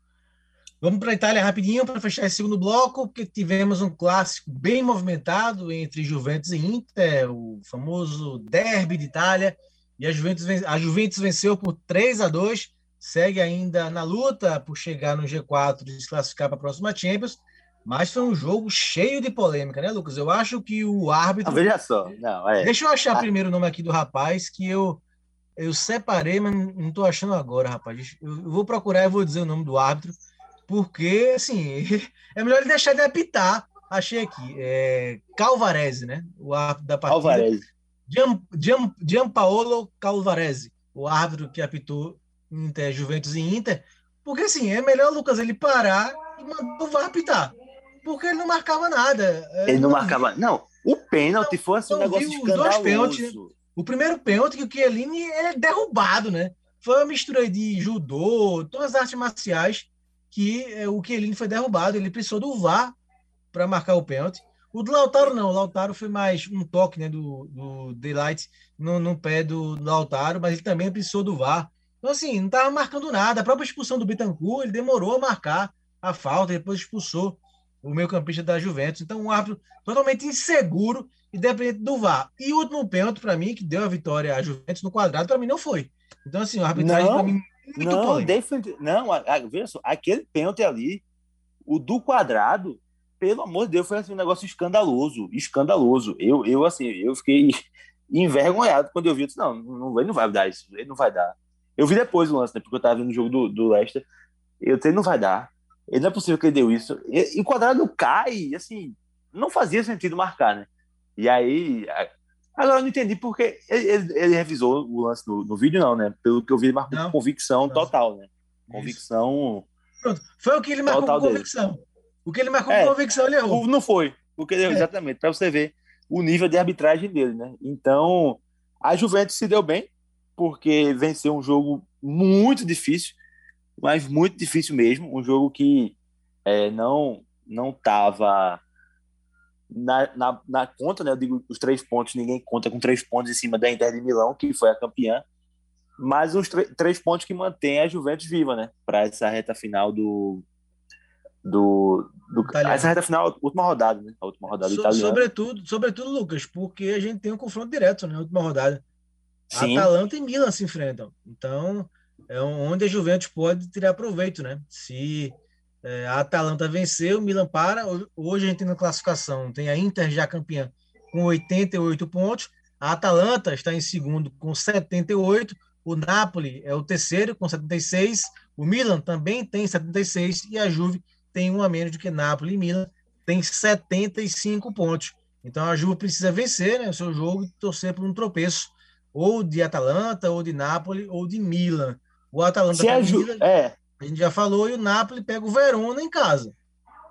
Vamos para a Itália rapidinho para fechar esse segundo bloco, porque tivemos um clássico bem movimentado entre Juventus e Inter, o famoso derby de Itália, e a Juventus, a Juventus venceu por 3 a 2 segue ainda na luta por chegar no G4 e se classificar para a próxima Champions, mas foi um jogo cheio de polêmica, né, Lucas? Eu acho que o árbitro. Ah, veja só, não, é. Deixa eu achar ah. primeiro o nome aqui do rapaz, que eu, eu separei, mas não estou achando agora, rapaz. Eu vou procurar e vou dizer o nome do árbitro, porque, assim, é melhor ele deixar de apitar. Achei aqui, é Calvarese, né? O árbitro da partida. Calvarese. Gian, Gian, Gianpaolo Calvarese, o árbitro que apitou Inter, Juventus e Inter, porque assim, é melhor Lucas ele parar e mandar o VAR apitar. Porque ele não marcava nada. Ele não, não marcava. Não, o pênalti foi assim, um negócio escandaloso. Pênalti, o primeiro pênalti que o Chiellini é derrubado, né? Foi uma mistura de judô, todas as artes marciais que é, o Chiellini foi derrubado. Ele precisou do VAR para marcar o pênalti. O do Lautaro não, o Lautaro foi mais um toque né, do, do Delight no, no pé do, do Lautaro, mas ele também precisou do VAR. Então, assim, não estava marcando nada. A própria expulsão do Bittencourt, ele demorou a marcar a falta, depois expulsou o meio campista da Juventus. Então, um árbitro totalmente inseguro e dependente do VAR. E o último pênalti, para mim, que deu a vitória à Juventus no quadrado, para mim não foi. Então, assim, o arbitragem, para mim, muito não, defend... não, a, a, veja só, aquele pênalti ali, o do quadrado, pelo amor de Deus, foi assim, um negócio escandaloso, escandaloso. Eu, eu assim, eu fiquei envergonhado quando eu vi, isso. não, não, ele não vai dar isso, ele não vai dar. Eu vi depois o lance, né? Porque eu tava vendo o jogo do, do Leicester. Eu sei, não vai dar. Ele não é possível que ele deu isso. E, e o quadrado cai, assim, não fazia sentido marcar, né? E aí. Agora eu não entendi porque ele, ele, ele revisou o lance no, no, vídeo, não, né? Pelo que eu vi, ele marcou não. convicção total, né? Convicção. Pronto. Foi o que ele marcou com convicção. Dele. O que ele marcou é, com convicção, ele errou. Não foi. Porque, é. Exatamente, para você ver o nível de arbitragem dele, né? Então, a Juventus se deu bem, porque venceu um jogo muito difícil, mas muito difícil mesmo, um jogo que é, não não estava na, na, na, conta, né? Eu digo os três pontos, ninguém conta com três pontos em cima da Inter de Milão, que foi a campeã, mas os três pontos que mantém a Juventus viva, né? Para essa reta final do. do, do essa reta final, última rodada, né? A última rodada so, italiana. Sobretudo, sobretudo, Lucas, porque a gente tem um confronto direto na né? última rodada. Sim. Atalanta e Milan se enfrentam. Então, é onde a Juventus pode tirar proveito, né? Se é, a Atalanta vencer, o Milan para. Hoje a gente tem na classificação, tem a Inter já campeã com 88 pontos, a Atalanta está em segundo com 78, o Napoli é o terceiro com 76, o Milan também tem 76 e a Juve tem um a menos do que Napoli e Milan, tem 75 pontos. Então a Juve precisa vencer né, o seu jogo e torcer por um tropeço ou de Atalanta, ou de Nápoles, ou de Milan. O Atalanta Se pega Milan, é. a gente já falou, e o Nápoles pega o Verona em casa.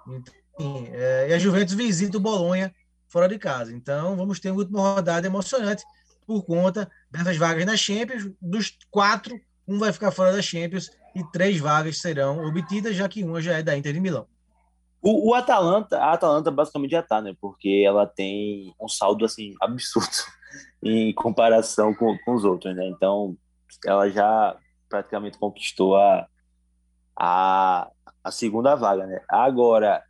Então, é, e a Juventus visita o Bolonha fora de casa. Então, vamos ter uma última rodada emocionante por conta dessas vagas na Champions. Dos quatro, um vai ficar fora da Champions e três vagas serão obtidas, já que uma já é da Inter de Milão. O, o Atalanta, a Atalanta basicamente já tá, né? Porque ela tem um saldo assim absurdo em comparação com, com os outros, né? Então, ela já praticamente conquistou a, a, a segunda vaga, né? Agora,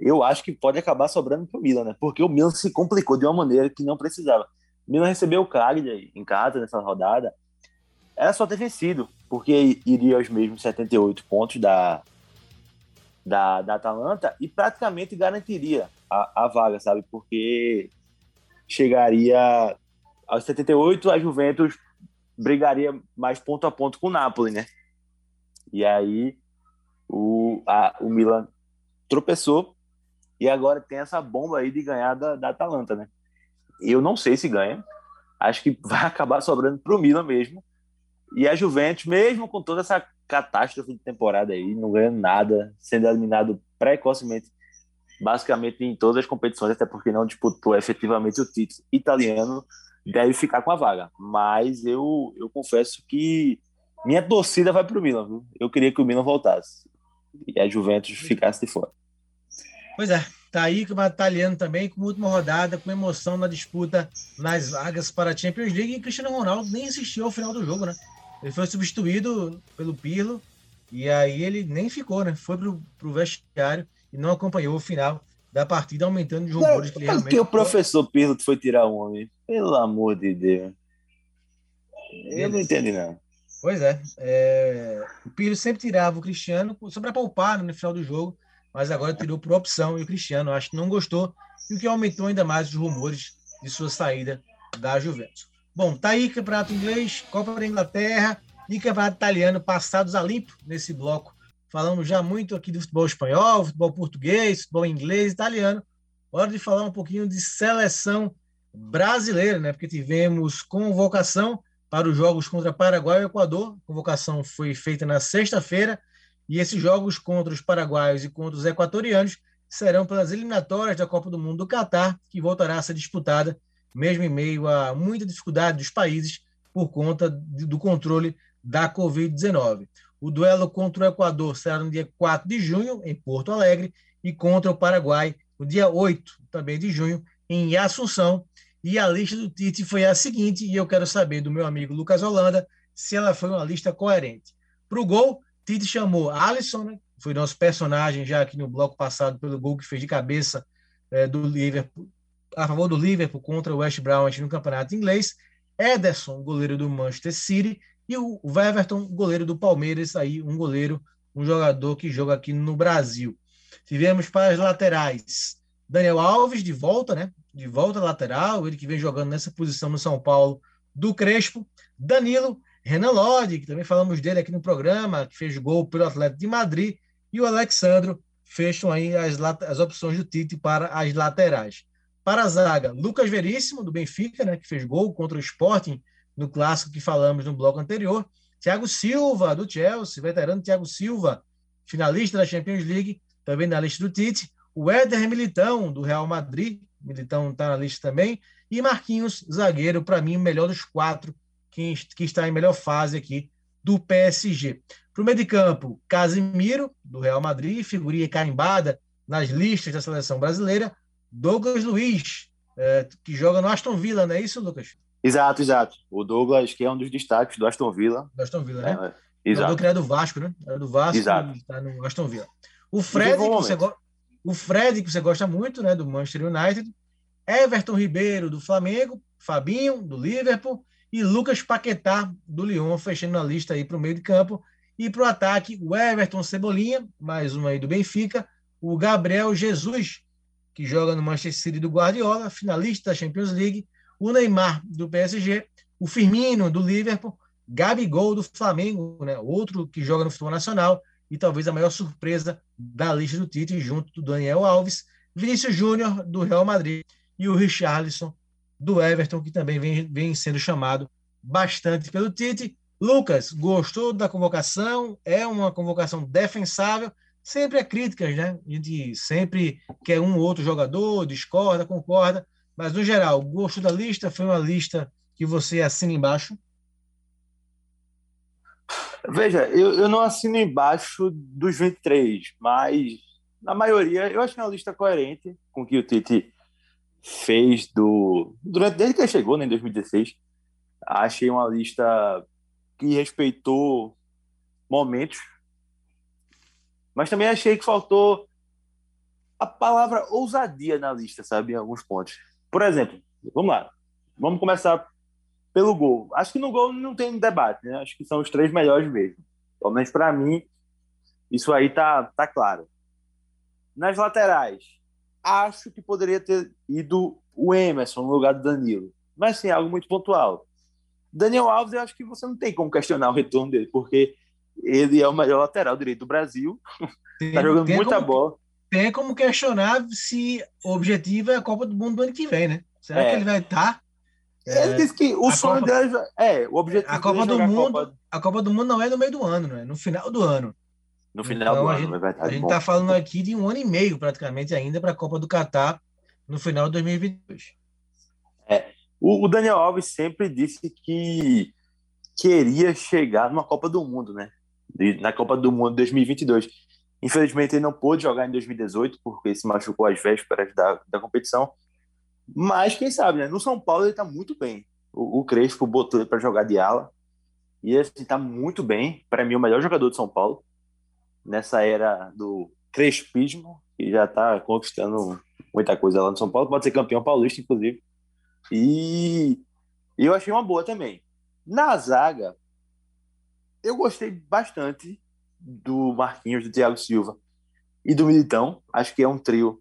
eu acho que pode acabar sobrando para o Milan, né? Porque o Milan se complicou de uma maneira que não precisava. O Milan recebeu o Cagliari em casa nessa rodada. Era só ter vencido, porque iria aos mesmos 78 pontos da, da, da Atalanta e praticamente garantiria a, a vaga, sabe? Porque chegaria aos 78, a Juventus brigaria mais ponto a ponto com o Napoli, né? E aí o, a, o Milan tropeçou e agora tem essa bomba aí de ganhar da, da Atalanta, né? Eu não sei se ganha, acho que vai acabar sobrando para o Milan mesmo. E a Juventus, mesmo com toda essa catástrofe de temporada aí, não ganhando nada, sendo eliminado precocemente, basicamente em todas as competições, até porque não disputou efetivamente o título italiano, deve ficar com a vaga. Mas eu, eu confesso que minha torcida vai para o Milan, viu? Eu queria que o Milan voltasse e a Juventus ficasse de fora. Pois é, tá aí o campeonato italiano também, com última rodada, com emoção na disputa nas vagas para a Champions League. E Cristiano Ronaldo nem assistiu ao final do jogo, né? Ele foi substituído pelo Pirlo e aí ele nem ficou, né? Foi pro, pro vestiário e não acompanhou o final da partida, aumentando os rumores que realmente. que o professor Pirlo foi tirar o homem? Pelo amor de Deus. Eu não entendi, não. Pois é, é, o Pirlo sempre tirava o Cristiano só para poupar no final do jogo, mas agora tirou por opção e o Cristiano acho que não gostou, e o que aumentou ainda mais os rumores de sua saída da Juventus. Bom, tá aí Campeonato Inglês, Copa da Inglaterra e Campeonato Italiano passados a limpo nesse bloco. Falamos já muito aqui do futebol espanhol, futebol português, futebol inglês, italiano. Hora de falar um pouquinho de seleção brasileira, né? Porque tivemos convocação para os jogos contra Paraguai e Equador. A convocação foi feita na sexta-feira e esses jogos contra os paraguaios e contra os equatorianos serão pelas eliminatórias da Copa do Mundo do Catar, que voltará a ser disputada mesmo em meio a muita dificuldade dos países por conta do controle da Covid-19. O duelo contra o Equador será no dia 4 de junho, em Porto Alegre, e contra o Paraguai no dia 8, também de junho, em Assunção. E a lista do Tite foi a seguinte, e eu quero saber do meu amigo Lucas Holanda se ela foi uma lista coerente. Para o gol, Tite chamou Alisson, né? foi nosso personagem já aqui no bloco passado pelo gol que fez de cabeça é, do Liverpool, a favor do Liverpool contra o West Bromwich no campeonato inglês. Ederson, goleiro do Manchester City, e o Weverton, goleiro do Palmeiras, aí um goleiro, um jogador que joga aqui no Brasil. Tivemos para as laterais Daniel Alves de volta, né? De volta lateral, ele que vem jogando nessa posição no São Paulo do Crespo. Danilo, Renan Lodi, que também falamos dele aqui no programa, que fez gol pelo Atlético de Madrid, e o Alexandro fecham aí as, as opções do Tite para as laterais. Para a zaga, Lucas Veríssimo, do Benfica, né, que fez gol contra o Sporting no clássico que falamos no bloco anterior. Thiago Silva, do Chelsea, veterano Thiago Silva, finalista da Champions League, também na lista do Tite. O Éder Militão, do Real Madrid, Militão está na lista também. E Marquinhos, zagueiro, para mim, o melhor dos quatro, que, que está em melhor fase aqui do PSG. Para o meio de campo, Casimiro, do Real Madrid, figurinha carimbada nas listas da seleção brasileira. Douglas Luiz, é, que joga no Aston Villa, não é isso, Lucas? Exato, exato. O Douglas, que é um dos destaques do Aston Villa. Do Aston Villa, né? É, é, exato. Jogador que era do Vasco, né? Era do Vasco Exato. está no Aston Villa. O Fred, que você go... o Fred, que você gosta muito, né? Do Manchester United. Everton Ribeiro, do Flamengo. Fabinho, do Liverpool. E Lucas Paquetá, do Lyon, fechando a lista aí para o meio de campo. E para o ataque, o Everton Cebolinha, mais um aí do Benfica. O Gabriel Jesus, que joga no Manchester City do Guardiola, finalista da Champions League. O Neymar, do PSG. O Firmino, do Liverpool. Gabigol, do Flamengo, né? outro que joga no futebol nacional. E talvez a maior surpresa da lista do Tite, junto do Daniel Alves. Vinícius Júnior, do Real Madrid. E o Richarlison, do Everton, que também vem, vem sendo chamado bastante pelo Tite. Lucas, gostou da convocação? É uma convocação defensável? Sempre há críticas, né? A gente sempre quer um ou outro jogador, discorda, concorda, mas no geral, gostou da lista? Foi uma lista que você assina embaixo? Veja, eu, eu não assino embaixo dos 23, mas na maioria eu acho que é uma lista coerente com o que o Tite fez do durante desde que ele chegou né, em 2016 achei uma lista que respeitou momentos mas também achei que faltou a palavra ousadia na lista sabe em alguns pontos por exemplo vamos lá vamos começar pelo gol acho que no gol não tem debate né acho que são os três melhores mesmo pelo menos para mim isso aí tá tá claro nas laterais acho que poderia ter ido o Emerson no lugar do Danilo. Mas sim, algo muito pontual. Daniel Alves, eu acho que você não tem como questionar o retorno dele, porque ele é o melhor lateral direito do Brasil. Tem, tá jogando muita como, bola. Tem como questionar se o objetivo é a Copa do Mundo do ano que vem, né? Será É. que ele vai estar? Ele disse que o sonho Copa- dele é o objetivo A Copa é do jogar a Mundo, Copa a Copa do Mundo não é no meio do ano, não é no final do ano. no final Então, do ano, é verdade. A gente está falando aqui de um ano e meio praticamente ainda para a Copa do Catar no final de 2022. O, o Daniel Alves sempre disse que queria chegar numa Copa do Mundo, né? Na Copa do Mundo 2022. Infelizmente, ele não pôde jogar em 2018 porque se machucou às vésperas da, da competição. Mas quem sabe, né? No São Paulo ele está muito bem. O, o Crespo botou ele para jogar de ala e assim está muito bem. Para mim, o melhor jogador de São Paulo nessa era do Crespismo, que já está conquistando muita coisa lá no São Paulo. Pode ser campeão paulista, inclusive. E eu achei uma boa também. Na zaga, eu gostei bastante do Marquinhos, do Thiago Silva e do Militão. Acho que é um trio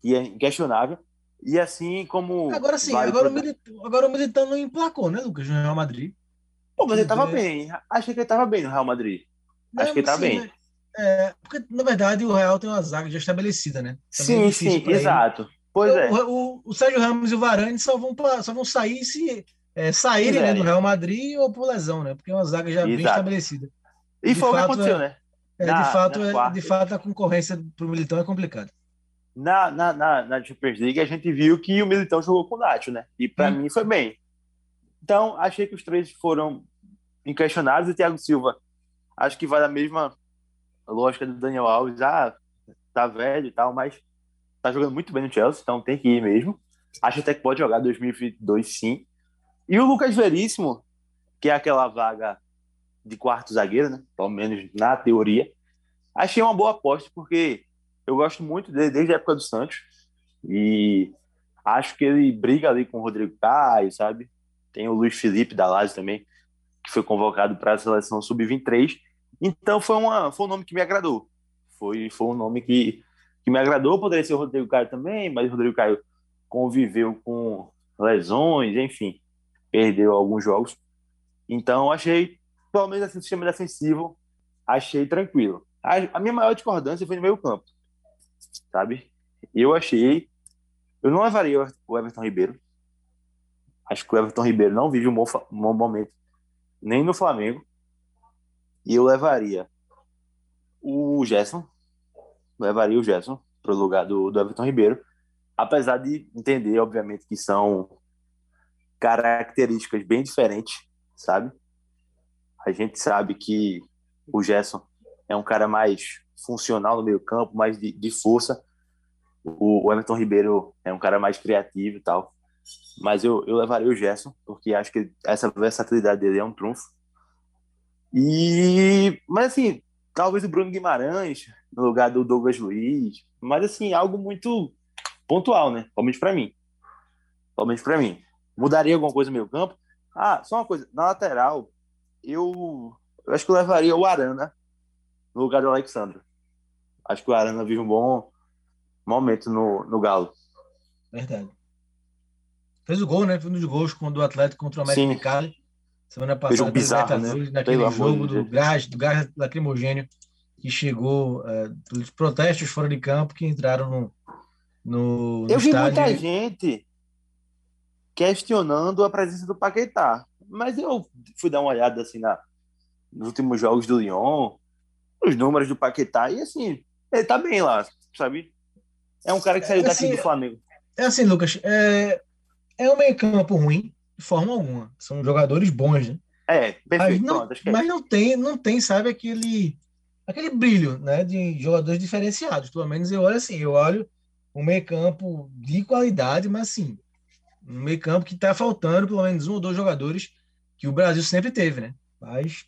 que é inquestionável. E assim como. Agora sim, agora, o Militão, agora o Militão não emplacou, né, Lucas, no Real Madrid. Pô, mas ele tava bem. Achei que ele tava bem no Real Madrid. Não, Acho que ele tava sim, bem. Né? É, porque, na verdade, o Real tem uma zaga já estabelecida, né? Também é sim, sim, exato. Ele. Pois é. O, o, o, Sérgio Ramos e o Varane só vão, pra, só vão sair se é, saírem né, do Real Madrid ou por lesão, né? Porque é uma zaga já exato. bem estabelecida. E foi o que aconteceu, né? É, na, de, fato, é, de fato, a concorrência para o Militão é complicada. Na, na, na, na Champions League, a gente viu que o Militão jogou com o Nacho, né? E para hum. mim foi bem. Então, achei que os três foram inquestionados. E o Thiago Silva, acho que vai da mesma lógica do Daniel Alves. Ah, tá velho e tal, mas tá jogando muito bem no Chelsea, então tem que ir mesmo. Acho até que pode jogar 2022 sim. E o Lucas Veríssimo, que é aquela vaga de quarto zagueiro, né? Pelo menos na teoria. Achei uma boa aposta, porque eu gosto muito dele desde a época do Santos. E acho que ele briga ali com o Rodrigo Caio, sabe? Tem o Luiz Felipe da Lazio também, que foi convocado para a seleção sub-23. Então foi, uma, foi um nome que me agradou. Foi, foi um nome que, que me agradou. Poderia ser o Rodrigo Caio também, mas o Rodrigo Caio conviveu com lesões, enfim, perdeu alguns jogos. Então achei pelo menos assim, sistema defensivo, achei tranquilo. A, a, minha maior discordância foi no meio campo, sabe? Eu achei... Eu não levaria o Everton Ribeiro. Acho que o Everton Ribeiro não vive um bom, um bom momento, nem no Flamengo. E eu levaria o Gerson, levaria o Gerson para o lugar do, do Everton Ribeiro, apesar de entender, obviamente, que são características bem diferentes, sabe? A gente sabe que o Gerson é um cara mais funcional no meio campo, mais de, de força. O, Everton Ribeiro é um cara mais criativo e tal. Mas eu, eu levaria o Gerson, porque acho que essa versatilidade dele é um trunfo. E, mas assim, talvez o Bruno Guimarães no lugar do Douglas Luiz, mas assim, algo muito pontual, né? Pelo menos para mim. Pelo menos para mim. Mudaria alguma coisa no meio campo? Ah, só uma coisa, na lateral, eu, eu acho que eu levaria o Arana no lugar do Alexandre. Acho que o Arana vive um bom momento no, no Galo. Verdade. Fez o gol, né? Foi um dos gols quando o Atlético contra o América de Cali. Semana passada, um bizarro, né? naquele Pelo jogo do gás, do gás lacrimogênio que chegou é, dos protestos fora de campo que entraram no, no, no Eu vi estádio. muita gente questionando a presença do Paquetá. Mas eu fui dar uma olhada assim na, nos últimos jogos do Lyon, os números do Paquetá, e assim, ele tá bem lá, sabe? É um cara que saiu é, assim, daqui do Flamengo. É assim, Lucas, é, é um meio-campo ruim, de forma alguma. São jogadores bons, né? É, perfeito. Mas não, pronto, mas não tem, não tem, sabe, aquele, aquele brilho, né, de jogadores diferenciados. Pelo menos eu olho assim, eu olho um meio-campo de qualidade, mas assim, um meio-campo que tá faltando pelo menos um ou dois jogadores que o Brasil sempre teve, né? Mas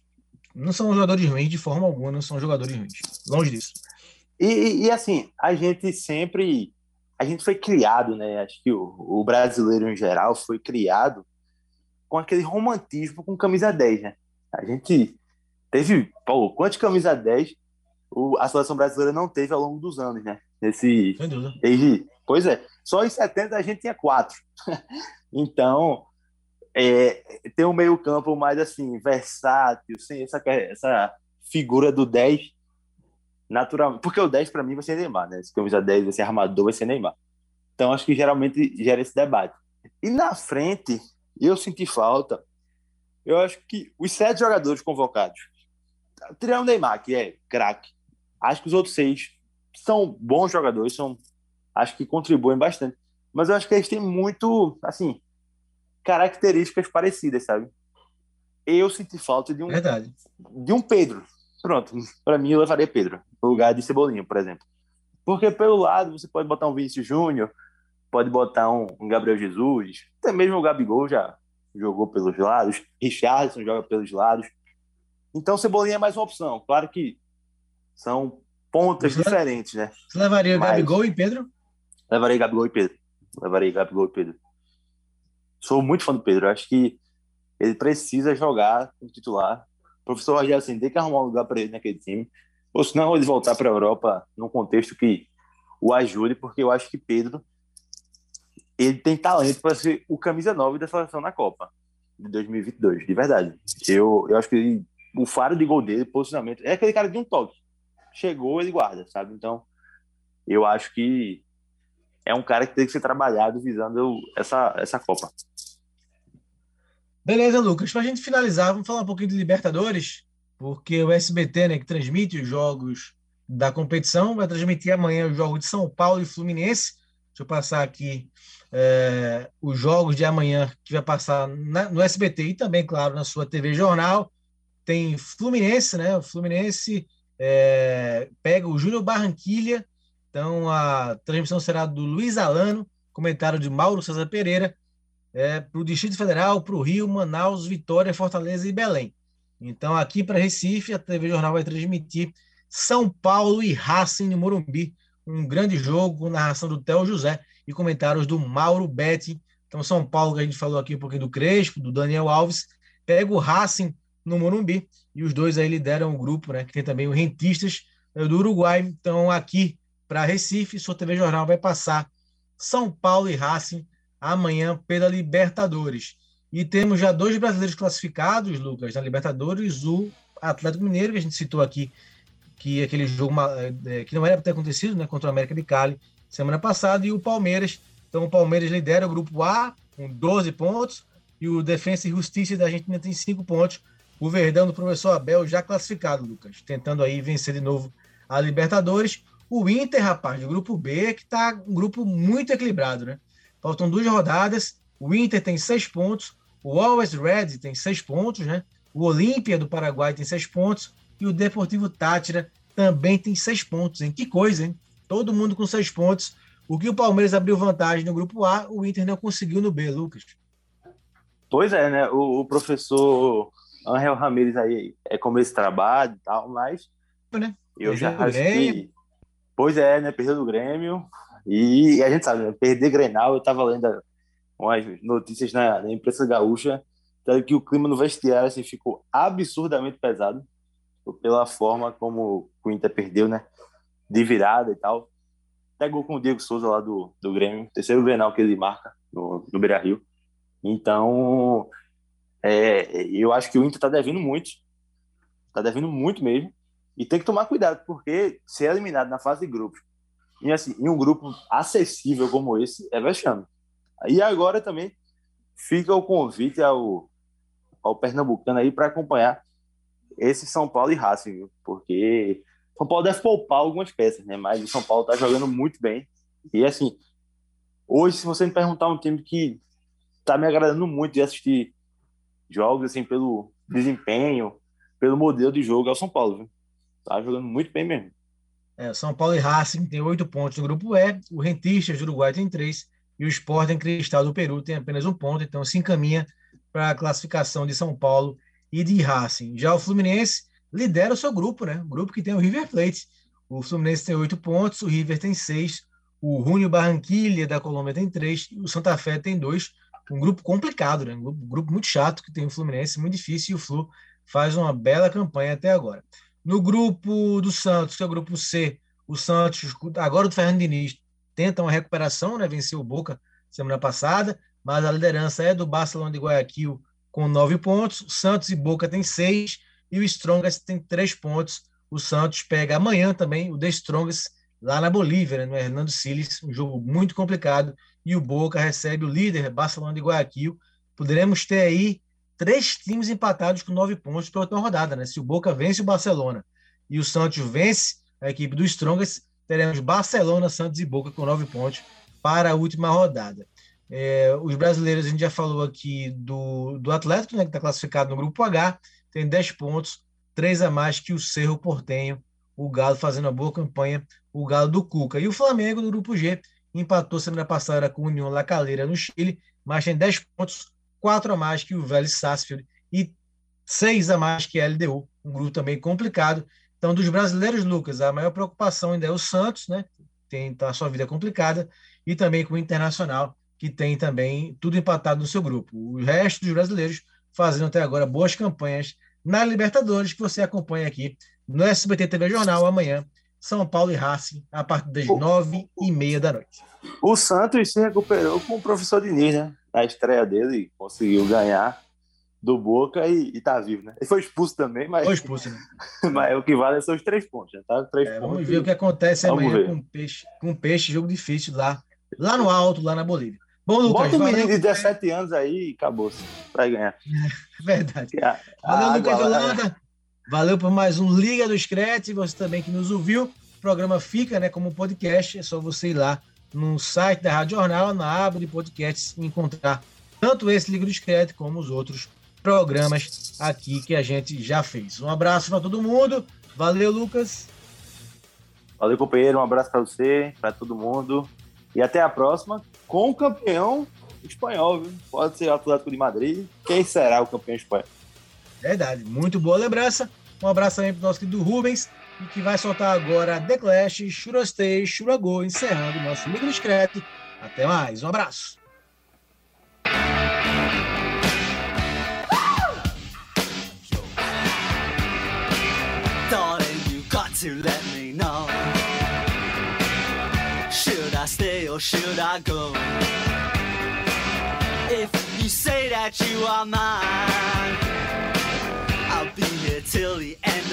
não são jogadores ruins de forma alguma, não são jogadores ruins. Longe disso. E, e assim, a gente sempre. A gente foi criado, né? Acho que o, o brasileiro em geral foi criado com aquele romantismo com camisa 10, né? A gente teve, pô, quantas camisa 10 o, a seleção brasileira não teve ao longo dos anos, né? Esse, desde, pois é, só em 70 a gente tinha quatro. então, é, tem um meio campo mais assim, versátil, sem essa, essa figura do 10 naturalmente. Porque o 10 para mim vai ser Neymar, né? Se camisa 10 vai ser armador, vai ser Neymar. Então acho que geralmente gera esse debate. E na frente, eu senti falta. Eu acho que os sete jogadores convocados, tirando o Neymar, que é craque, acho que os outros seis são bons jogadores, são, acho que contribuem bastante. Mas eu acho que eles têm muito, assim, características parecidas, sabe? Eu senti falta de um Verdade. de um Pedro, pronto, para mim eu levaria Pedro, no lugar de Cebolinha, por exemplo. Porque pelo lado você pode botar um Vinícius Júnior, pode botar um, um, Gabriel Jesus, até mesmo o Gabigol já jogou pelos lados, Richardson joga pelos lados. Então Cebolinha é mais uma opção. Claro que são pontas você diferentes, né? Você levaria Mas, Gabigol e Pedro? Levaria Gabigol e Pedro. Levaria Gabigol e Pedro. Sou muito fã do Pedro. Acho que ele precisa jogar como titular. O professor Rogério assim, tem que arrumar um lugar para ele naquele time. Ou senão ele voltar para a Europa num contexto que o ajude, porque eu acho que Pedro ele tem talento para ser o camisa 9 da seleção na Copa de 2022, de verdade. Eu, eu acho que ele, o faro de gol dele, posicionamento, é aquele cara de um toque. Chegou, ele guarda, sabe? Então, eu acho que é um cara que tem que ser trabalhado visando essa, essa Copa. Beleza, Lucas. Para a gente finalizar, vamos falar um pouquinho de Libertadores, porque o SBT, né, que transmite os jogos da competição, vai transmitir amanhã os jogos de São Paulo e Fluminense. Deixa eu passar aqui é, os jogos de amanhã que vai passar na, no SBT e também, claro, na sua TV Jornal. Tem Fluminense, né? O Fluminense é, pega o Júnior Barranquilha. Então a transmissão será do Luiz Alano, comentário de Mauro César Pereira, é, para o Distrito Federal, para o Rio, Manaus, Vitória, Fortaleza e Belém. Então, aqui para Recife, a TV Jornal vai transmitir São Paulo e Racing no Morumbi. Um grande jogo com narração do Theo José e comentários do Mauro Betti. Então, São Paulo, que a gente falou aqui um pouquinho do Crespo, do Daniel Alves, pega o Racing no Morumbi e os dois aí lideram o grupo, né? Que tem também o Rentistas eh, do Uruguai. Então, aqui para Recife, sua TV Jornal vai passar São Paulo e Racing amanhã pela Libertadores. E temos já dois brasileiros classificados, Lucas, na Libertadores, o Atlético Mineiro, que a gente citou aqui, que aquele jogo é, que não era para ter acontecido, né, contra o América de Cali semana passada, e o Palmeiras. Então o Palmeiras lidera o grupo A com 12 pontos e o Defensa e Justiça da Argentina tem 5 pontos. O Verdão do professor Abel já classificado, Lucas, tentando aí vencer de novo a Libertadores. O Inter, rapaz, do grupo B, que está um grupo muito equilibrado, né? Faltam duas rodadas. O Inter tem seis pontos, o Always Red tem seis pontos, né? O Olímpia do Paraguai tem seis pontos e o Deportivo Tátira também tem seis pontos, hein? Que coisa, hein? todo mundo com seis pontos. O que o Palmeiras abriu vantagem no grupo A, o Inter não conseguiu no B, Lucas. Pois é, né? O, o professor Angel Ramírez aí é como esse trabalho e tal, mas né? eu já acho que. Pois é, né? Perdeu do Grêmio. E a gente sabe, né? perder Grenal, eu tava lendo umas notícias na, na imprensa gaúcha, que o clima no vestiário assim, ficou absurdamente pesado pela forma como o Inter perdeu, né? de virada e tal. Pegou com o Diego Souza lá do, do Grêmio, terceiro Grenal que ele marca no, no Beira Rio. Então, é, eu acho que o Inter está devendo muito. Está devendo muito mesmo. E tem que tomar cuidado, porque ser eliminado na fase de grupos, e assim, em um grupo acessível como esse, é vexame. E agora também fica o convite ao, ao Pernambucano aí para acompanhar esse São Paulo e Racing, viu? porque são Paulo deve poupar algumas peças, né? Mas o São Paulo tá jogando muito bem. E assim, hoje, se você me perguntar um time que tá me agradando muito de assistir jogos, assim, pelo desempenho, pelo modelo de jogo, é o São Paulo, viu? Tá jogando muito bem mesmo. É, São Paulo e Racing tem oito pontos no grupo E, o Rentistas do Uruguai tem três, e o Sporting Cristal do Peru tem apenas um ponto, então se encaminha para a classificação de São Paulo e de Racing. Já o Fluminense lidera o seu grupo, né? O grupo que tem o River Plate. O Fluminense tem oito pontos, o River tem seis, o Junio Barranquilla da Colômbia tem três, e o Santa Fé tem dois. Um grupo complicado, né? Um grupo muito chato que tem o Fluminense, muito difícil, e o Flu faz uma bela campanha até agora. No grupo do Santos, que é o grupo C, o Santos, agora do Fernando Diniz, tenta uma recuperação, né? Venceu o Boca semana passada, mas a liderança é do Barcelona de Guayaquil com nove pontos. Santos e Boca têm seis e o Strongest tem três pontos. O Santos pega amanhã também o The Strongest lá na Bolívia, né, no Hernando Siles, um jogo muito complicado. E o Boca recebe o líder Barcelona de Guayaquil. Poderemos ter aí três times empatados com nove pontos para a última rodada. Né? Se o Boca vence o Barcelona e o Santos vence a equipe do Strongest, teremos Barcelona, Santos e Boca com nove pontos para a última rodada. É, os brasileiros, a gente já falou aqui do, do Atlético, né, que está classificado no grupo H, tem 10 pontos. três a mais que o Cerro Portenho, o Galo fazendo uma boa campanha, o Galo do Cuca. E o Flamengo, no grupo G, empatou semana passada com o União La Calera no Chile, mas tem 10 pontos, quatro a mais que o Vélez Sarsfield e seis a mais que a LDU, um grupo também complicado. Então, dos brasileiros, Lucas, a maior preocupação ainda é o Santos, né? Tem tá, a sua vida complicada, e também com o Internacional, que tem também tudo empatado no seu grupo. O resto dos brasileiros fazendo até agora boas campanhas na Libertadores, que você acompanha aqui no SBT TV Jornal amanhã, São Paulo e Racing, a partir das nove e meia da noite. O Santos se recuperou com o professor Diniz, né? Na estreia dele, conseguiu ganhar do Boca e, e tá vivo, né? Ele foi expulso também, mas. Foi expulso, né? mas o que vale são os três pontos, já tá? Três É, pontos. vamos ver o que acontece Vamos amanhã ver. com o peixe, com peixe, jogo difícil lá, lá no alto, lá na Bolívia. Bom, Lucas, Bota um menino de 17 anos aí e acabou-se. Pra ganhar. verdade. A- a Valeu, água Lucas Holanda. Valeu por mais um Liga do Screte. Você também que nos ouviu. O programa fica né, como podcast. É só você ir lá no site da Rádio Jornal, na aba de podcasts, encontrar tanto esse Liga do Screte como os outros programas aqui que a gente já fez. Um abraço para todo mundo. Valeu, Lucas. Valeu, companheiro. Um abraço pra você, pra todo mundo. E até a próxima com o campeão espanhol, viu? Pode ser o Atlético de Madrid. Quem será o campeão espanhol? Verdade, muito boa lembrança. Um abraço também para o nosso querido Rubens, e que vai soltar agora The Clash, Shurastei, Shuragô, encerrando o nosso Liga do Screte. Até mais, um abraço. To let me know. Should I stay or should I go? If you say that you are mine, I'll be here till the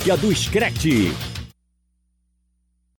Liga do Screte.